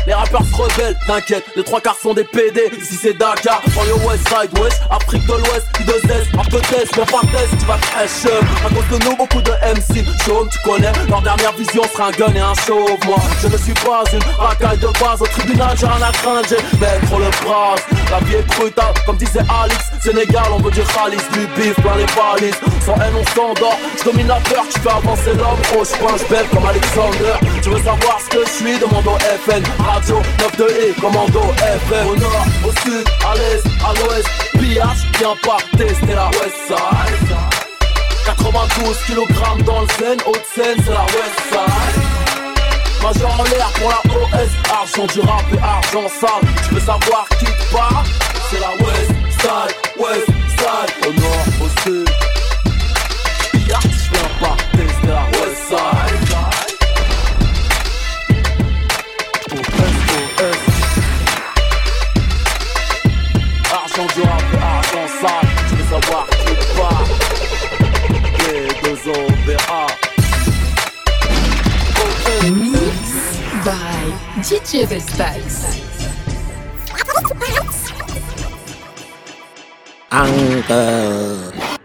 Les rappeurs se rebellent, t'inquiète, les trois quarts sont des PD. Ici c'est Dakar, le West Side West, Afrique de l'Ouest, I2S, marque de test, mais pas test, tu vas très À cause de nous, beaucoup de MC, chauve, tu connais, leur dernière vision sera un gun et un chauve. Moi, je ne suis pas une racaille de base, au tribunal j'ai rien à craindre, j'ai mettre le bras. La vie est brutale, comme disait Alex, Sénégal, on veut du khalis, du bif, plein les valises. Sans haine, on s'endort, je domine la peur, tu fais avancer l'homme, oh, je belle comme Alexander. Tu veux savoir ce que je suis, demande FN, radio 9 de E, commando FM Au nord, au sud, à l'est, à l'ouest Pillage, viens pas tester la Westside 92 kg dans le Seine, Haute-Seine, c'est la Westside Major en l'air pour la OS, argent du rap et argent sale. Tu veux savoir qui parle C'est la Westside, Westside Au nord, au sud on verra. Mix by DJ Vestax. Encore.